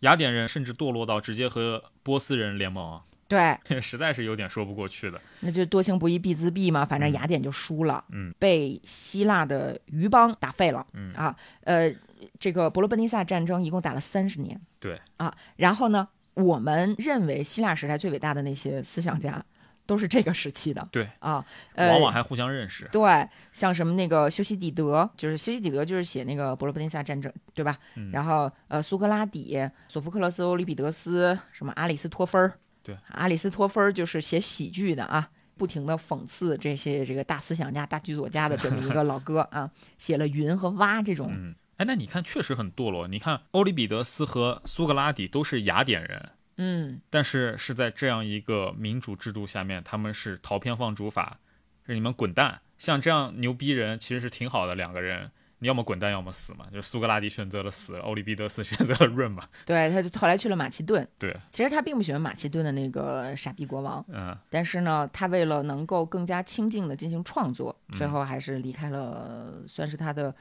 [SPEAKER 2] 雅典人甚至堕落到直接和波斯人联盟啊，
[SPEAKER 1] 对，
[SPEAKER 2] 实在是有点说不过去的。
[SPEAKER 1] 那就多行不义必自毙嘛，反正
[SPEAKER 2] 嗯。
[SPEAKER 1] 雅典就输了，
[SPEAKER 2] 嗯，
[SPEAKER 1] 被希腊的余邦打废了，
[SPEAKER 2] 嗯。
[SPEAKER 1] 啊，呃，这个伯罗奔尼撒战争一共打了三十年，
[SPEAKER 2] 对。
[SPEAKER 1] 啊，然后呢，我们认为希腊时代最伟大的那些思想家都是这个时期的，
[SPEAKER 2] 对
[SPEAKER 1] 啊，呃，
[SPEAKER 2] 往往还互相认识。
[SPEAKER 1] 对，像什么那个修昔底德，就是修昔底德就是写那个伯罗奔尼撒战争，对吧？
[SPEAKER 2] 嗯
[SPEAKER 1] 然后呃，苏格拉底、索福克勒斯、欧里庇得斯，什么阿里斯托芬儿，
[SPEAKER 2] 对，
[SPEAKER 1] 阿里斯托芬儿就是写喜剧的啊，不停的讽刺这些这个大思想家、大剧作家的这么一个老哥啊，写了《云》和《蛙》这种，
[SPEAKER 2] 嗯，哎，那你看确实很堕落。你看欧里庇得斯和苏格拉底都是雅典人，
[SPEAKER 1] 嗯，
[SPEAKER 2] 但是是在这样一个民主制度下面，他们是逃偏放逐法，是你们滚蛋。像这样牛逼人其实是挺好的，两个人你要么滚蛋，要么死嘛。就是苏格拉底选择了死，欧里庇得斯选择了润嘛。
[SPEAKER 1] 对，他就后来去了马其顿。
[SPEAKER 2] 对，
[SPEAKER 1] 其实他并不喜欢马其顿的那个傻逼国王，
[SPEAKER 2] 嗯，
[SPEAKER 1] 但是呢，他为了能够更加清静的进行创作，
[SPEAKER 2] 嗯
[SPEAKER 1] 最后还是离开了，算是他的，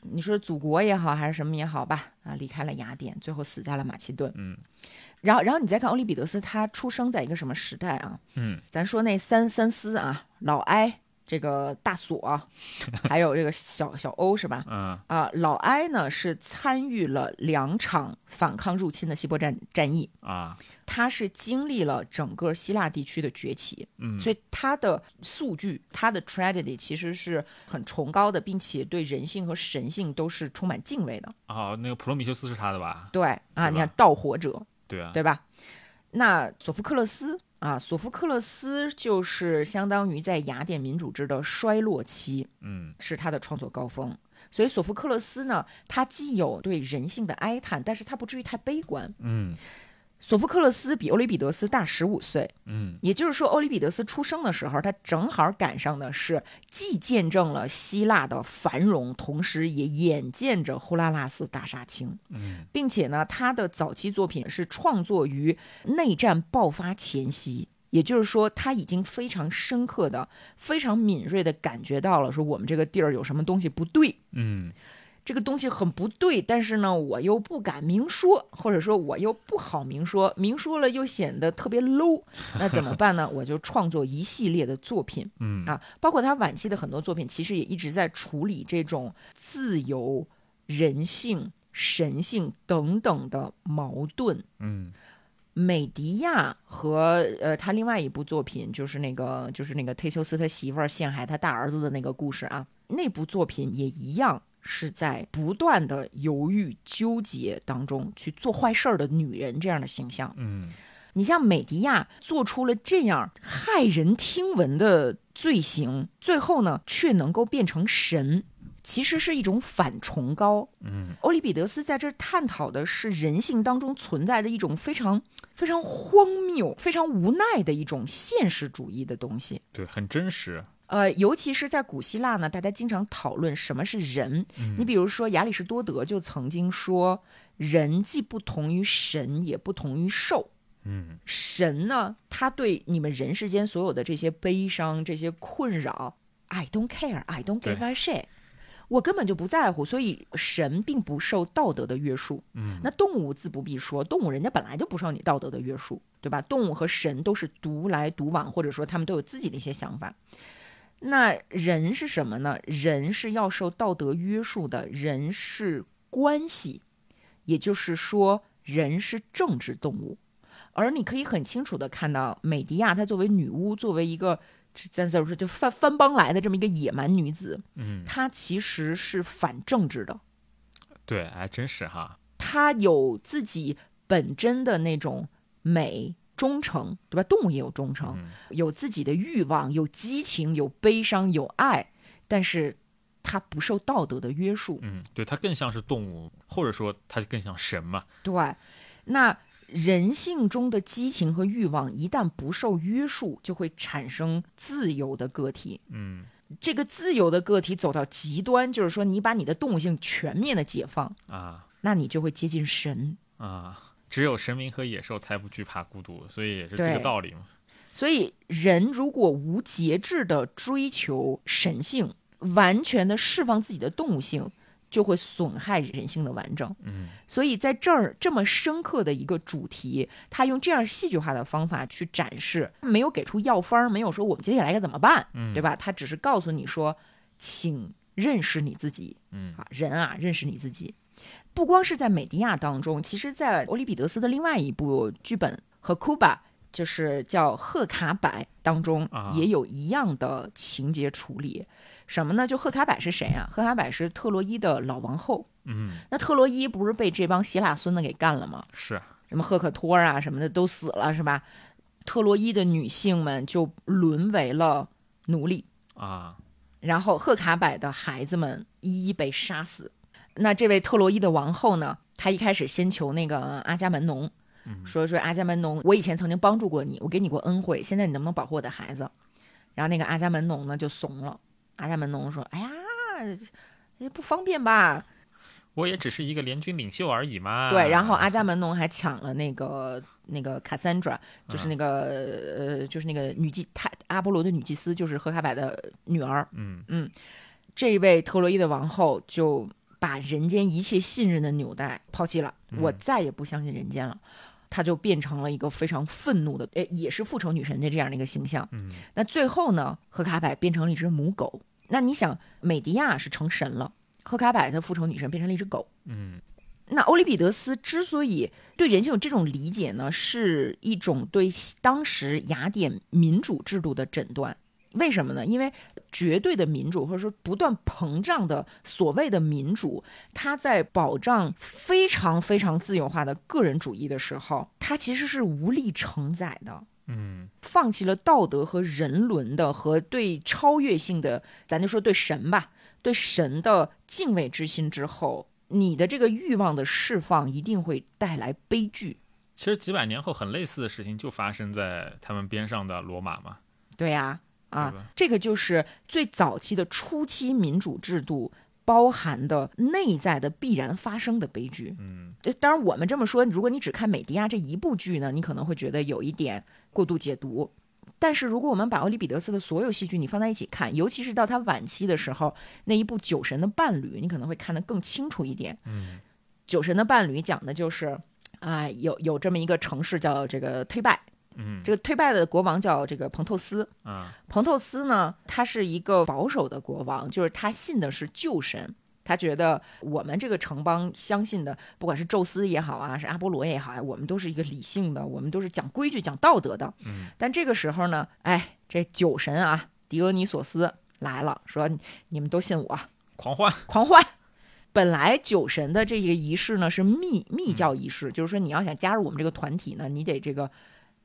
[SPEAKER 1] 你说祖国也好，还是什么也好吧，啊，离开了雅典，最后死在了马其顿。
[SPEAKER 2] 嗯，
[SPEAKER 1] 然后，然后你再看欧里庇得斯，他出生在一个什么时代啊？
[SPEAKER 2] 嗯，
[SPEAKER 1] 咱说那三三思啊，老埃，这个大锁，还有这个小小欧是吧？
[SPEAKER 2] 嗯
[SPEAKER 1] 啊，老埃呢是参与了两场反抗入侵的希波战战役，
[SPEAKER 2] 啊，
[SPEAKER 1] 他是经历了整个希腊地区的崛起，
[SPEAKER 2] 嗯，
[SPEAKER 1] 所以他的数据，他的 tragedy 其实是很崇高的，并且对人性和神性都是充满敬畏的。
[SPEAKER 2] 哦，那个普罗米修斯是他的吧？
[SPEAKER 1] 对啊，你看盗火者，
[SPEAKER 2] 对啊，
[SPEAKER 1] 对吧？那索福克勒斯啊，索福克勒斯就是相当于在雅典民主制的衰落期，
[SPEAKER 2] 嗯
[SPEAKER 1] 是他的创作高峰。所以索福克勒斯呢，他既有对人性的哀叹，但是他不至于太悲观。
[SPEAKER 2] 嗯
[SPEAKER 1] 索福克勒斯比欧里庇得斯大十五岁，
[SPEAKER 2] 嗯。
[SPEAKER 1] 也就是说，欧里庇得斯出生的时候，他正好赶上的是既见证了希腊的繁荣，同时也眼见着呼拉拉斯大杀青。
[SPEAKER 2] 嗯。
[SPEAKER 1] 并且呢，他的早期作品是创作于内战爆发前夕，也就是说，他已经非常深刻的、非常敏锐的感觉到了，说我们这个地儿有什么东西不对，
[SPEAKER 2] 嗯
[SPEAKER 1] 这个东西很不对，但是呢，我又不敢明说，或者说我又不好明说，明说了又显得特别 low，那怎么办呢？我就创作一系列的作品。
[SPEAKER 2] 嗯
[SPEAKER 1] 啊，包括他晚期的很多作品，其实也一直在处理这种自由、人性、神性等等的矛盾。
[SPEAKER 2] 嗯
[SPEAKER 1] 美迪亚和呃，他另外一部作品就是那个就是那个忒修斯他媳妇儿陷害他大儿子的那个故事啊，那部作品也一样是在不断的犹豫纠结当中去做坏事儿的女人这样的形象。
[SPEAKER 2] 嗯
[SPEAKER 1] 你像美迪亚做出了这样骇人听闻的罪行，最后呢却能够变成神，其实是一种反崇高。
[SPEAKER 2] 嗯
[SPEAKER 1] 欧里庇得斯在这儿探讨的是人性当中存在的一种非常非常荒谬、非常无奈的一种现实主义的东西。
[SPEAKER 2] 对，很真实。
[SPEAKER 1] 呃，尤其是在古希腊呢，大家经常讨论什么是人。
[SPEAKER 2] 嗯
[SPEAKER 1] 你比如说，亚里士多德就曾经说，人既不同于神，也不同于兽。
[SPEAKER 2] 嗯
[SPEAKER 1] 神呢，他对你们人世间所有的这些悲伤、这些困扰，I don't care, I don't give a shit，我根本就不在乎。所以神并不受道德的约束。
[SPEAKER 2] 嗯
[SPEAKER 1] 那动物自不必说，动物人家本来就不受你道德的约束，对吧？动物和神都是独来独往，或者说他们都有自己的一些想法。那人是什么呢？人是要受道德约束的，人是关系，也就是说，人是政治动物。而你可以很清楚的看到，美迪亚她作为女巫，作为一个咱怎么说就翻翻帮来的这么一个野蛮女子，
[SPEAKER 2] 嗯，
[SPEAKER 1] 她其实是反政治的。
[SPEAKER 2] 对，还真是哈。
[SPEAKER 1] 她有自己本真的那种美、忠诚，对吧？动物也有忠诚，
[SPEAKER 2] 嗯
[SPEAKER 1] 有自己的欲望，有激情，有悲伤，有爱，但是它不受道德的约束。
[SPEAKER 2] 嗯，对，它更像是动物，或者说它更像神嘛。
[SPEAKER 1] 对，那人性中的激情和欲望一旦不受约束，就会产生自由的个体。
[SPEAKER 2] 嗯
[SPEAKER 1] 这个自由的个体走到极端，就是说你把你的动物性全面的解放，
[SPEAKER 2] 啊
[SPEAKER 1] 那你就会接近神。
[SPEAKER 2] 啊，只有神明和野兽才不惧怕孤独，所以也是这个道理嘛。
[SPEAKER 1] 所以，人如果无节制的追求神性，完全的释放自己的动物性，就会损害人性的完整。
[SPEAKER 2] 嗯
[SPEAKER 1] 所以，在这儿这么深刻的一个主题，他用这样戏剧化的方法去展示，没有给出药方儿，没有说我们接下来该怎么办，
[SPEAKER 2] 嗯，
[SPEAKER 1] 对？吧？他只是告诉你说，请认识你自己
[SPEAKER 2] 嗯
[SPEAKER 1] 啊，人啊，认识你自己。不光是在美迪亚当中，其实，在欧里庇得斯的另外一部剧本和库巴，就是叫《赫卡柏》当中
[SPEAKER 2] 啊，
[SPEAKER 1] 也有一样的情节处理。什么呢？就赫卡柏是谁啊？赫卡柏是特洛伊的老王后。
[SPEAKER 2] 嗯，
[SPEAKER 1] 那特洛伊不是被这帮希腊孙子给干了吗？
[SPEAKER 2] 是
[SPEAKER 1] 什么赫克托啊什么的都死了，是吧？特洛伊的女性们就沦为了奴隶。
[SPEAKER 2] 啊，
[SPEAKER 1] 然后赫卡柏的孩子们一一被杀死。那这位特洛伊的王后呢？她一开始先求那个阿伽门农，
[SPEAKER 2] 嗯
[SPEAKER 1] 说说阿伽门农，我以前曾经帮助过你，我给你过恩惠，现在你能不能保护我的孩子？然后那个阿伽门农呢就怂了。阿伽门农说：“哎呀，也不方便吧？”
[SPEAKER 2] 我也只是一个联军领袖而已嘛。
[SPEAKER 1] 对，然后阿伽门农还抢了那个那个卡珊德拉，就是
[SPEAKER 2] 嗯
[SPEAKER 1] 那个、呃，就是那个女祭，她阿波罗的女祭司，就是赫卡柏的女儿。
[SPEAKER 2] 嗯
[SPEAKER 1] 这位特洛伊的王后就把人间一切信任的纽带抛弃了，
[SPEAKER 2] 嗯
[SPEAKER 1] 我再也不相信人间了。她就变成了一个非常愤怒的，诶，也是复仇女神的这样的一个形象。
[SPEAKER 2] 嗯
[SPEAKER 1] 那最后呢，赫卡柏变成了一只母狗。那你想，美迪亚是成神了，赫卡柏的复仇女神变成了一只狗。
[SPEAKER 2] 嗯
[SPEAKER 1] 那欧里庇得斯之所以对人性有这种理解呢，是一种对当时雅典民主制度的诊断。为什么呢？因为绝对的民主，或者说不断膨胀的所谓的民主，它在保障非常非常自由化的个人主义的时候，它其实是无力承载的。
[SPEAKER 2] 嗯
[SPEAKER 1] 放弃了道德和人伦的和对超越性的，咱就说对神吧，对神的敬畏之心之后，你的这个欲望的释放一定会带来悲剧。
[SPEAKER 2] 其实几百年后，很类似的事情就发生在他们边上的罗马嘛。
[SPEAKER 1] 对呀、啊，
[SPEAKER 2] 对吧
[SPEAKER 1] 这个就是最早期的初期民主制度包含的内在的必然发生的悲剧。
[SPEAKER 2] 嗯
[SPEAKER 1] 这当然，我们这么说，如果你只看美迪亚这一部剧呢，你可能会觉得有一点过度解读。但是，如果我们把欧里庇得斯的所有戏剧你放在一起看，尤其是到他晚期的时候，那一部《酒神的伴侣》，你可能会看得更清楚一点。
[SPEAKER 2] 嗯
[SPEAKER 1] 酒神的伴侣》讲的就是啊、有有这么一个城市叫这个忒拜，
[SPEAKER 2] 嗯
[SPEAKER 1] 这个推拜的国王叫这个彭透斯。
[SPEAKER 2] 啊
[SPEAKER 1] 彭透斯呢，他是一个保守的国王，就是他信的是旧神。他觉得我们这个城邦相信的，不管是宙斯也好啊，是阿波罗也好啊，我们都是一个理性的，我们都是讲规矩、讲道德的。
[SPEAKER 2] 嗯
[SPEAKER 1] 但这个时候呢，哎，这酒神啊，狄俄尼索斯来了，说你们都信我，
[SPEAKER 2] 狂欢。
[SPEAKER 1] 狂欢。本来酒神的这个仪式呢是密密教仪式，就是说你要想加入我们这个团体呢，你得这个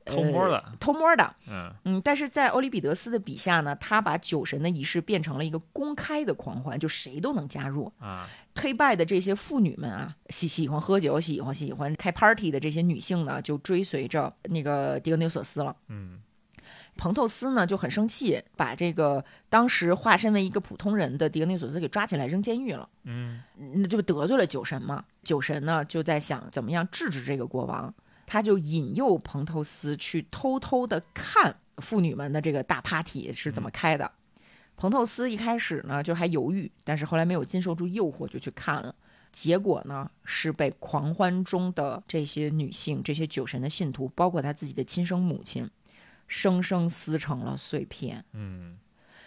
[SPEAKER 2] 偷摸的
[SPEAKER 1] 呃偷摸的，
[SPEAKER 2] 嗯
[SPEAKER 1] 嗯，但是在欧里庇得斯的笔下呢，他把酒神的仪式变成了一个公开的狂欢，就谁都能加入。
[SPEAKER 2] 啊
[SPEAKER 1] 推拜的这些妇女们啊，喜喜欢喝酒、喜欢喜欢开 party 的这些女性呢，就追随着那个狄俄尼索斯了。
[SPEAKER 2] 嗯
[SPEAKER 1] 彭透斯呢就很生气，把这个当时化身为一个普通人的狄俄尼索斯给抓起来扔监狱了。
[SPEAKER 2] 嗯
[SPEAKER 1] 那就得罪了酒神嘛。酒神呢就在想怎么样制止这个国王，他就引诱彭透斯去偷偷的看妇女们的这个大 party 是怎么开的。彭透斯一开始呢就还犹豫，但是后来没有经受住诱惑就去看了。结果呢是被狂欢中的这些女性、这些酒神的信徒，包括他自己的亲生母亲，生生撕成了碎片。
[SPEAKER 2] 嗯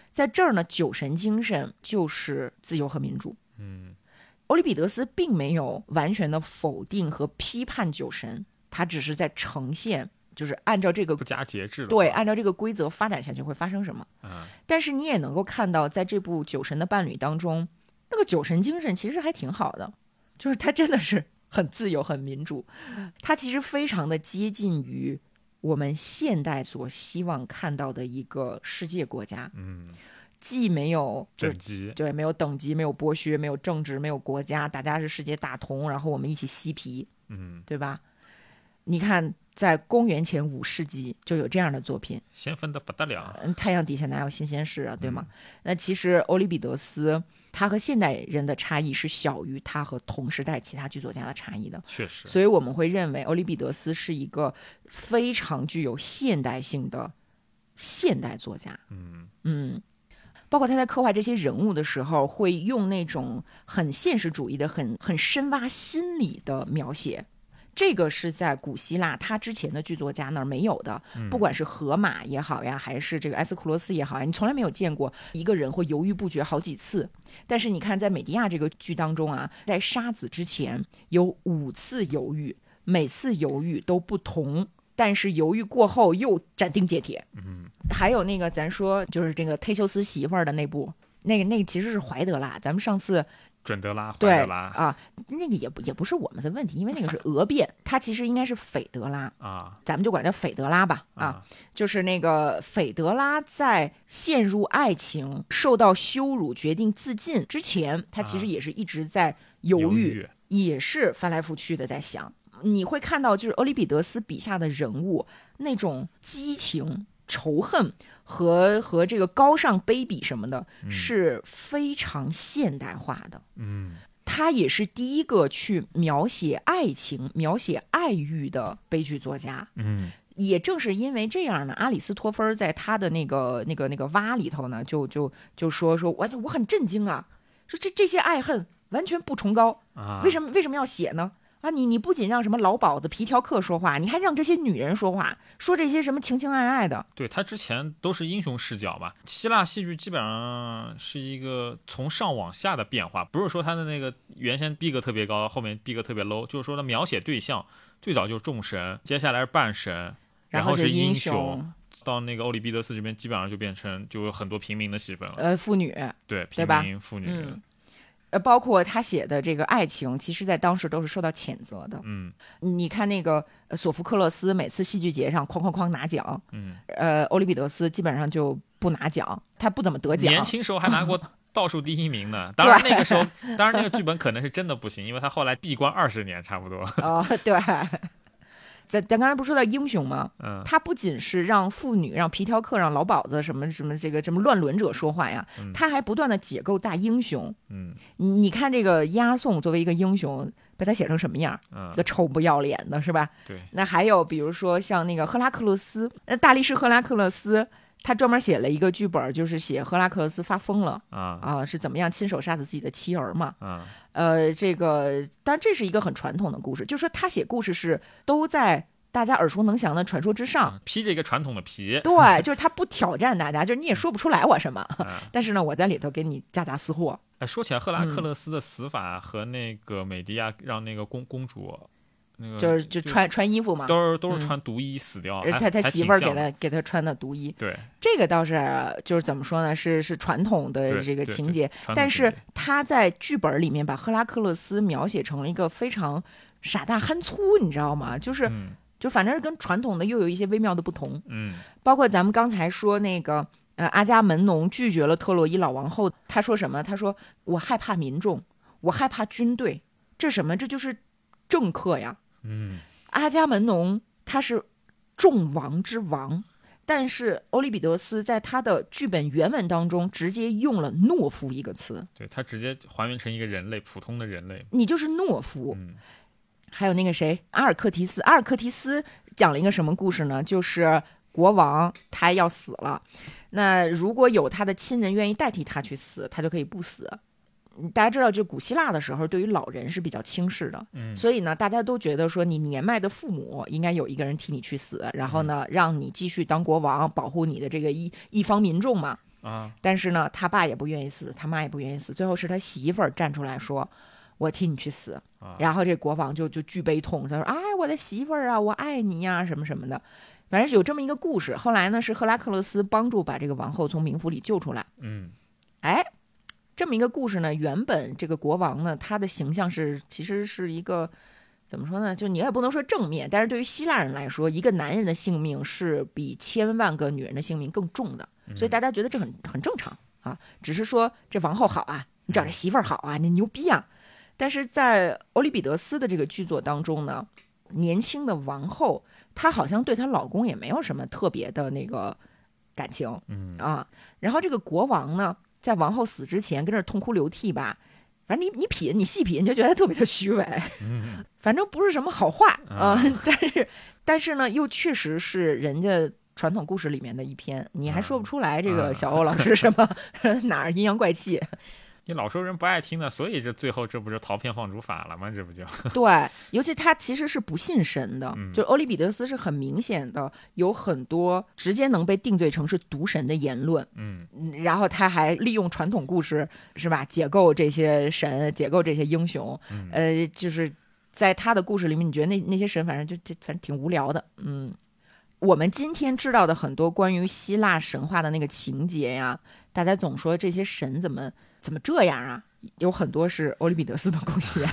[SPEAKER 1] 在这儿呢，酒神精神就是自由和民主。
[SPEAKER 2] 嗯
[SPEAKER 1] 欧里庇得斯并没有完全的否定和批判酒神，他只是在呈现，就是按照这个
[SPEAKER 2] 不加节制
[SPEAKER 1] 对，按照这个规则发展下去会发生什么。
[SPEAKER 2] 嗯
[SPEAKER 1] 但是你也能够看到，在这部《酒神的伴侣》当中，那个酒神精神其实还挺好的，就是他真的是很自由、很民主，他其实非常的接近于我们现代所希望看到的一个世界国家，
[SPEAKER 2] 嗯
[SPEAKER 1] 既没有
[SPEAKER 2] 等级
[SPEAKER 1] 对，没有等级，没有剥削，没有政治，没有国家，大家是世界大同，然后我们一起嬉皮，
[SPEAKER 2] 嗯
[SPEAKER 1] 对吧？你看，在公元前五世纪就有这样的作品，
[SPEAKER 2] 先锋的不得了。
[SPEAKER 1] 嗯，太阳底下哪有新鲜事啊，对吗？
[SPEAKER 2] 嗯
[SPEAKER 1] 那其实欧里庇得斯他和现代人的差异是小于他和同时代其他剧作家的差异的，
[SPEAKER 2] 确实，
[SPEAKER 1] 所以我们会认为欧里庇得斯是一个非常具有现代性的现代作家。
[SPEAKER 2] 嗯
[SPEAKER 1] 嗯，包括他在刻画这些人物的时候，会用那种很现实主义的、很很深挖心理的描写。这个是在古希腊他之前的剧作家那儿没有的，
[SPEAKER 2] 嗯
[SPEAKER 1] 不管是荷马也好呀，还是这个埃斯库罗斯也好呀，你从来没有见过一个人会犹豫不决好几次。但是你看，在美迪亚这个剧当中啊，在杀子之前有五次犹豫，每次犹豫都不同，但是犹豫过后又斩钉截铁。
[SPEAKER 2] 嗯
[SPEAKER 1] 还有那个，咱说就是这个忒修斯媳妇儿的那部，那个那个其实是怀德啦，咱们上次
[SPEAKER 2] 准德拉、怀
[SPEAKER 1] 对
[SPEAKER 2] 德拉。
[SPEAKER 1] 啊，那个也不也不是我们的问题，因为那个是俄变，它其实应该是斐德拉，
[SPEAKER 2] 啊。
[SPEAKER 1] 咱们就管叫斐德拉吧啊，
[SPEAKER 2] 啊。
[SPEAKER 1] 就是那个斐德拉在陷入爱情、受到羞辱、决定自尽之前，他其实
[SPEAKER 2] 啊。
[SPEAKER 1] 也是一直在犹
[SPEAKER 2] 犹
[SPEAKER 1] 豫，也是翻来覆去的在想。你会看到，就是欧里庇得斯笔下的人物那种激情、仇恨和和这个高尚、卑鄙什么的，
[SPEAKER 2] 嗯
[SPEAKER 1] 是非常现代化的。
[SPEAKER 2] 嗯
[SPEAKER 1] 他也是第一个去描写爱情、描写爱欲的悲剧作家。
[SPEAKER 2] 嗯
[SPEAKER 1] 也正是因为这样呢，阿里斯托芬在他的那个那个那个蛙里头呢，就就就说说我我很震惊啊，说这这些爱恨完全不崇高，
[SPEAKER 2] 啊，
[SPEAKER 1] 为什么为什么要写呢？啊，你你不仅让什么老鸨子、皮条客说话，你还让这些女人说话，说这些什么情情爱爱的。
[SPEAKER 2] 对他之前都是英雄视角嘛，希腊戏剧基本上是一个从上往下的变化，不是说他的那个原先逼格特别高，后面逼格特别 low，就是说他描写对象最早就是众神，接下来是半神，然
[SPEAKER 1] 后
[SPEAKER 2] 是英
[SPEAKER 1] 雄，
[SPEAKER 2] 到那个欧里庇得斯这边基本上就变成就有很多平民的戏份了，
[SPEAKER 1] 呃，妇女，
[SPEAKER 2] 对，
[SPEAKER 1] 平
[SPEAKER 2] 民妇女。
[SPEAKER 1] 呃，包括他写的这个爱情，其实在当时都是受到谴责的。
[SPEAKER 2] 嗯，
[SPEAKER 1] 你看那个索福克勒斯每次戏剧节上哐哐哐拿奖，
[SPEAKER 2] 嗯，
[SPEAKER 1] 呃，欧里庇得斯基本上就不拿奖，他不怎么得奖。
[SPEAKER 2] 年轻时候还拿过倒数第一名呢。当然那个时候，当然那个剧本可能是真的不行，因为他后来闭关二十年差不多。
[SPEAKER 1] 哦，对。咱咱刚才不是说到英雄吗？
[SPEAKER 2] 嗯，
[SPEAKER 1] 他不仅是让妇女、让皮条客、让老鸨子什么什么这个什么乱伦者说话呀，他还不断的解构大英雄。
[SPEAKER 2] 嗯，
[SPEAKER 1] 你看这个押送作为一个英雄，被他写成什么样？
[SPEAKER 2] 嗯，
[SPEAKER 1] 个臭不要脸的是吧？
[SPEAKER 2] 对。
[SPEAKER 1] 那还有比如说像那个赫拉克勒斯，那，大力士赫拉克勒斯。他专门写了一个剧本，就是写赫拉克勒斯发疯了
[SPEAKER 2] 啊
[SPEAKER 1] 啊，是怎么样亲手杀死自己的妻儿嘛？
[SPEAKER 2] 啊，
[SPEAKER 1] 呃，这个当然这是一个很传统的故事，就是说他写故事是都在大家耳熟能详的传说之上，
[SPEAKER 2] 披着一个传统的皮。
[SPEAKER 1] 对，就是他不挑战大家，就是你也说不出来我什么，但是呢，我在里头给你夹杂私货。
[SPEAKER 2] 哎，说起来，赫拉克勒斯的死法和那个美迪亚让那个公公主。那个
[SPEAKER 1] 就是就穿穿衣服嘛，
[SPEAKER 2] 都是都是穿毒衣死掉。
[SPEAKER 1] 他他媳妇儿给他给他穿的毒衣。
[SPEAKER 2] 对，
[SPEAKER 1] 这个倒是就是怎么说呢？是是传统的这个情节，但是他在剧本里面把赫拉克勒斯描写成了一个非常傻大憨粗，你知道吗？就是就反正是跟传统的又有一些微妙的不同。
[SPEAKER 2] 嗯，
[SPEAKER 1] 包括咱们刚才说那个呃阿伽门农拒绝了特洛伊老王后，他说什么？他说我害怕民众，我害怕军队，这什么？这就是政客呀。
[SPEAKER 2] 嗯，
[SPEAKER 1] 阿伽门农他是众王之王，但是欧里庇得斯在他的剧本原文当中直接用了懦夫一个词，
[SPEAKER 2] 对他直接还原成一个人类，普通的人类，
[SPEAKER 1] 你就是懦夫。
[SPEAKER 2] 嗯，
[SPEAKER 1] 还有那个谁，阿尔克提斯，阿尔克提斯讲了一个什么故事呢？就是国王他要死了，那如果有他的亲人愿意代替他去死，他就可以不死。大家知道，就古希腊的时候，对于老人是比较轻视的，
[SPEAKER 2] 嗯，
[SPEAKER 1] 所以呢，大家都觉得说，你年迈的父母应该有一个人替你去死，然后呢，让你继续当国王，保护你的这个一一方民众嘛，
[SPEAKER 2] 啊，
[SPEAKER 1] 但是呢，他爸也不愿意死，他妈也不愿意死，最后是他媳妇儿站出来说，我替你去死，然后这国王就就巨悲痛，他说，哎，我的媳妇儿啊，我爱你呀，什么什么的，反正有这么一个故事。后来呢，是赫拉克勒斯帮助把这个王后从冥府里救出来，
[SPEAKER 2] 嗯，
[SPEAKER 1] 哎。这么一个故事呢，原本这个国王呢，他的形象是其实是一个怎么说呢？就你也不能说正面，但是对于希腊人来说，一个男人的性命是比千万个女人的性命更重的，所以大家觉得这很很正常啊。只是说这王后好啊，你找这媳妇儿好啊，你牛逼啊。但是在欧里庇得斯的这个剧作当中呢，年轻的王后她好像对她老公也没有什么特别的那个感情，
[SPEAKER 2] 嗯
[SPEAKER 1] 啊，然后这个国王呢。在王后死之前，跟这痛哭流涕吧，反正你你品，你细品，你就觉得特别的虚伪，反正不是什么好话啊。但是，但是呢，又确实是人家传统故事里面的一篇，你还说不出来这个小欧老师什么 哪儿阴阳怪气。
[SPEAKER 2] 你老说人不爱听的，所以这最后这不是逃偏放逐法了吗？这不就
[SPEAKER 1] 对？尤其他其实是不信神的，就欧里庇得斯是很明显的有很多直接能被定罪成是毒神的言论。
[SPEAKER 2] 嗯，
[SPEAKER 1] 然后他还利用传统故事是吧，解构这些神，解构这些英雄。呃，就是在他的故事里面，你觉得那那些神反正就就反正挺无聊的。嗯，我们今天知道的很多关于希腊神话的那个情节呀，大家总说这些神怎么。怎么这样啊？有很多是欧里庇得斯的贡献。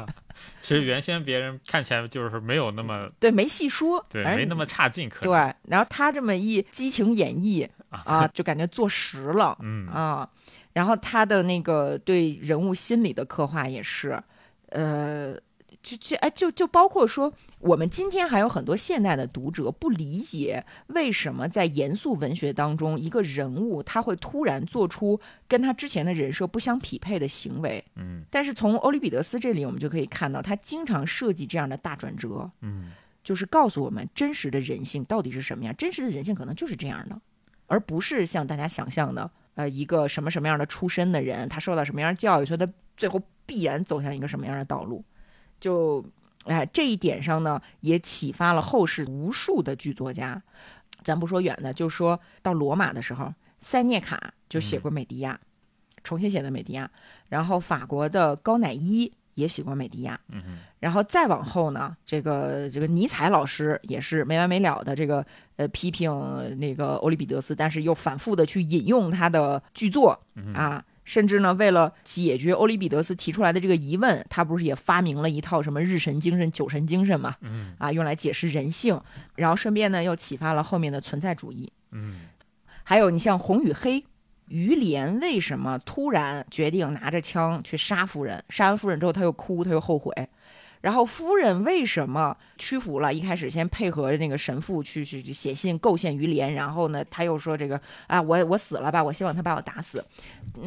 [SPEAKER 2] 其实原先别人看起来就是没有那么
[SPEAKER 1] 对，没细说，
[SPEAKER 2] 对，没那么差劲。可
[SPEAKER 1] 对，然后他这么一激情演绎啊，就感觉坐实了。
[SPEAKER 2] 嗯
[SPEAKER 1] 啊，然后他的那个对人物心理的刻画也是，呃。就就哎，就就包括说，我们今天还有很多现代的读者不理解，为什么在严肃文学当中，一个人物他会突然做出跟他之前的人设不相匹配的行为。
[SPEAKER 2] 嗯，
[SPEAKER 1] 但是从欧里庇得斯这里，我们就可以看到，他经常设计这样的大转折。
[SPEAKER 2] 嗯，
[SPEAKER 1] 就是告诉我们真实的人性到底是什么样，真实的人性可能就是这样的，而不是像大家想象的，呃，一个什么什么样的出身的人，他受到什么样的教育，所以他最后必然走向一个什么样的道路。就哎，这一点上呢，也启发了后世无数的剧作家。咱不说远的，就说到罗马的时候，塞涅卡就写过美狄亚，重新写的美狄亚。然后法国的高乃伊也写过美狄亚。然后再往后呢，这个这个尼采老师也是没完没了的这个呃批评那个欧里庇得斯，但是又反复的去引用他的剧作啊，甚至呢为了解决欧里庇得斯提出来的这个疑问，他不是也发明了一套什么日神精神、酒神精神嘛？
[SPEAKER 2] 嗯
[SPEAKER 1] 啊，用来解释人性，然后顺便呢又启发了后面的存在主义。
[SPEAKER 2] 嗯
[SPEAKER 1] 还有你像红与黑，于连为什么突然决定拿着枪去杀夫人？杀完夫人之后，他又哭，他又后悔。然后夫人为什么屈服了？一开始先配合那个神父去去去写信构陷于连，然后呢，他又说这个啊，我我死了吧，我希望他把我打死。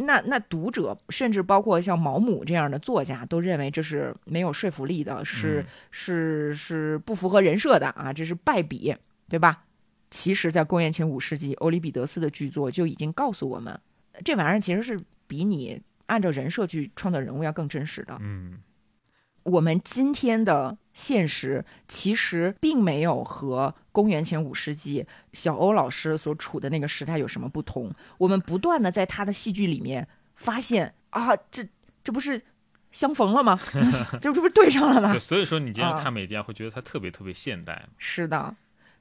[SPEAKER 1] 那那读者甚至包括像毛姆这样的作家都认为这是没有说服力的，是、是是不符合人设的啊，这是败笔，对吧？其实，在公元前五世纪，欧里庇得斯的剧作就已经告诉我们，这玩意儿其实是比你按照人设去创造人物要更真实的。
[SPEAKER 2] 嗯
[SPEAKER 1] 我们今天的现实其实并没有和公元前五世纪小欧老师所处的那个时代有什么不同。我们不断的在他的戏剧里面发现啊，这这不是相逢了吗？这 这不是对上了吗，？
[SPEAKER 2] 所以说你今天
[SPEAKER 1] 啊
[SPEAKER 2] 看美狄亚会觉得它特别特别现代。
[SPEAKER 1] 是的。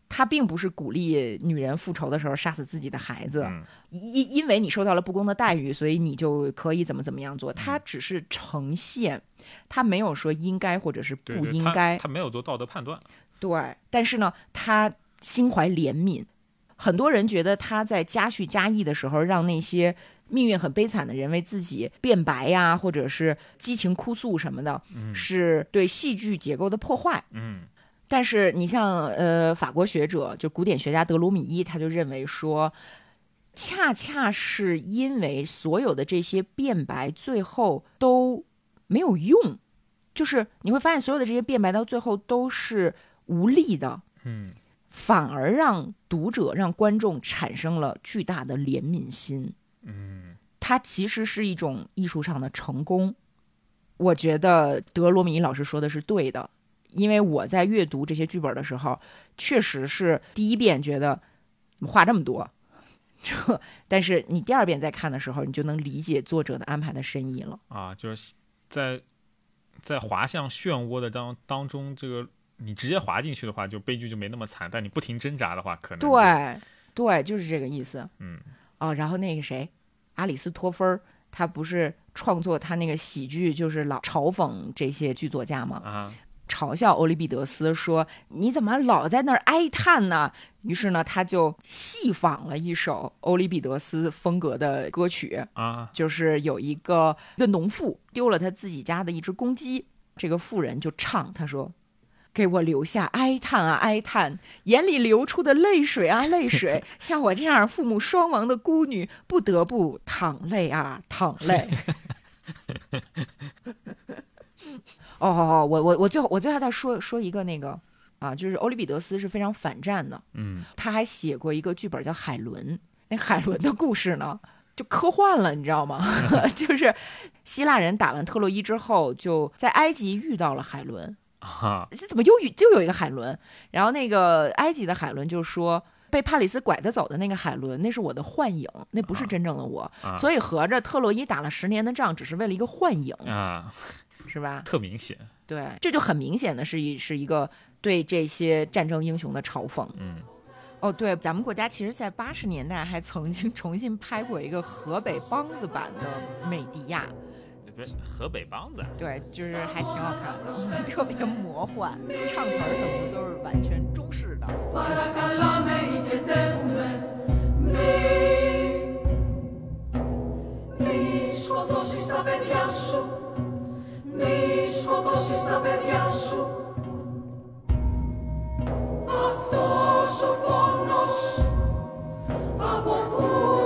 [SPEAKER 1] 他并不是鼓励女人复仇的时候杀死自己的孩子，
[SPEAKER 2] 嗯
[SPEAKER 1] 因因为你受到了不公的待遇，所以你就可以怎么怎么样做。
[SPEAKER 2] 嗯
[SPEAKER 1] 他只是呈现，他没有说应该或者是不应该。
[SPEAKER 2] 他没有做道德判断。
[SPEAKER 1] 对，但是呢，他心怀怜悯。很多人觉得他在加叙加意的时候，让那些命运很悲惨的人为自己辩白呀，或者是激情哭诉什么的，
[SPEAKER 2] 嗯
[SPEAKER 1] 是对戏剧结构的破坏。
[SPEAKER 2] 嗯
[SPEAKER 1] 但是你像呃法国学者，就古典学家德鲁米伊，他就认为说，恰恰是因为所有的这些辩白最后都没有用，就是你会发现所有的这些辩白到最后都是无力的，
[SPEAKER 2] 嗯
[SPEAKER 1] 反而让读者、让观众产生了巨大的怜悯心。
[SPEAKER 2] 嗯
[SPEAKER 1] 它其实是一种艺术上的成功。我觉得德罗米伊老师说的是对的，因为我在阅读这些剧本的时候，确实是第一遍觉得怎么画这么多，但是你第二遍再看的时候，你就能理解作者的安排的深意了。
[SPEAKER 2] 啊，就是在在滑向漩涡的当当中，这个你直接滑进去的话，就悲剧就没那么惨；但你不停挣扎的话，可能
[SPEAKER 1] 对，对，就是这个意思。
[SPEAKER 2] 嗯
[SPEAKER 1] 哦，然后那个谁，阿里斯托芬儿，他不是创作他那个喜剧，就是老嘲讽这些剧作家吗？
[SPEAKER 2] 啊
[SPEAKER 1] 嘲笑欧里庇得斯说：“你怎么老在那儿哀叹呢？”于是呢，他就戏仿了一首欧里庇得斯风格的歌曲，
[SPEAKER 2] 啊
[SPEAKER 1] 就是有一个一个农妇丢了他自己家的一只公鸡，这个妇人就唱，他说：“给我留下哀叹啊哀叹，眼里流出的泪水啊泪水，像我这样父母双亡的孤女，不得不淌泪啊淌泪。” 哦哦哦，我我我最后我最后再说说一个那个啊，就是欧里庇得斯是非常反战的，
[SPEAKER 2] 嗯
[SPEAKER 1] 他还写过一个剧本叫《海伦》，那海伦的故事呢，就科幻了，你知道吗？就是希腊人打完特洛伊之后，就在埃及遇到了海伦，
[SPEAKER 2] 啊
[SPEAKER 1] 这怎么又遇就有一个海伦？然后那个埃及的海伦就说。被帕里斯拐着走的那个海伦，那是我的幻影，那不是真正的我。
[SPEAKER 2] 啊
[SPEAKER 1] 所以合着特洛伊打了十年的仗，只是为了一个幻影，
[SPEAKER 2] 啊，
[SPEAKER 1] 是吧？
[SPEAKER 2] 特明显。
[SPEAKER 1] 对，这就很明显的是一是一个对这些战争英雄的嘲讽。
[SPEAKER 2] 嗯
[SPEAKER 1] 哦，对，咱们国家其实，在八十年代还曾经重新拍过一个河北梆子版的《美迪亚》，
[SPEAKER 2] 不是河北梆子，
[SPEAKER 1] 对，就是还挺好看的，特别魔幻，唱词儿什么的都是完全中式的。
[SPEAKER 3] μη σκοτώσεις τα παιδιά σου. Αυτός ο φόνος από πού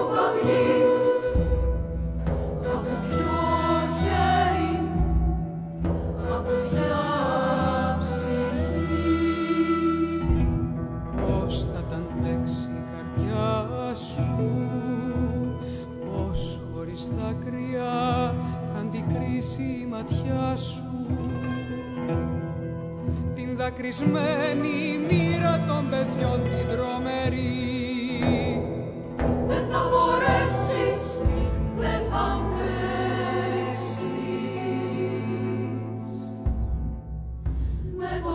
[SPEAKER 3] ματιά την δακρυσμένη μοίρα των παιδιών την τρομερή.
[SPEAKER 4] Δεν θα μπορέσεις, δεν θα πέσεις. Με το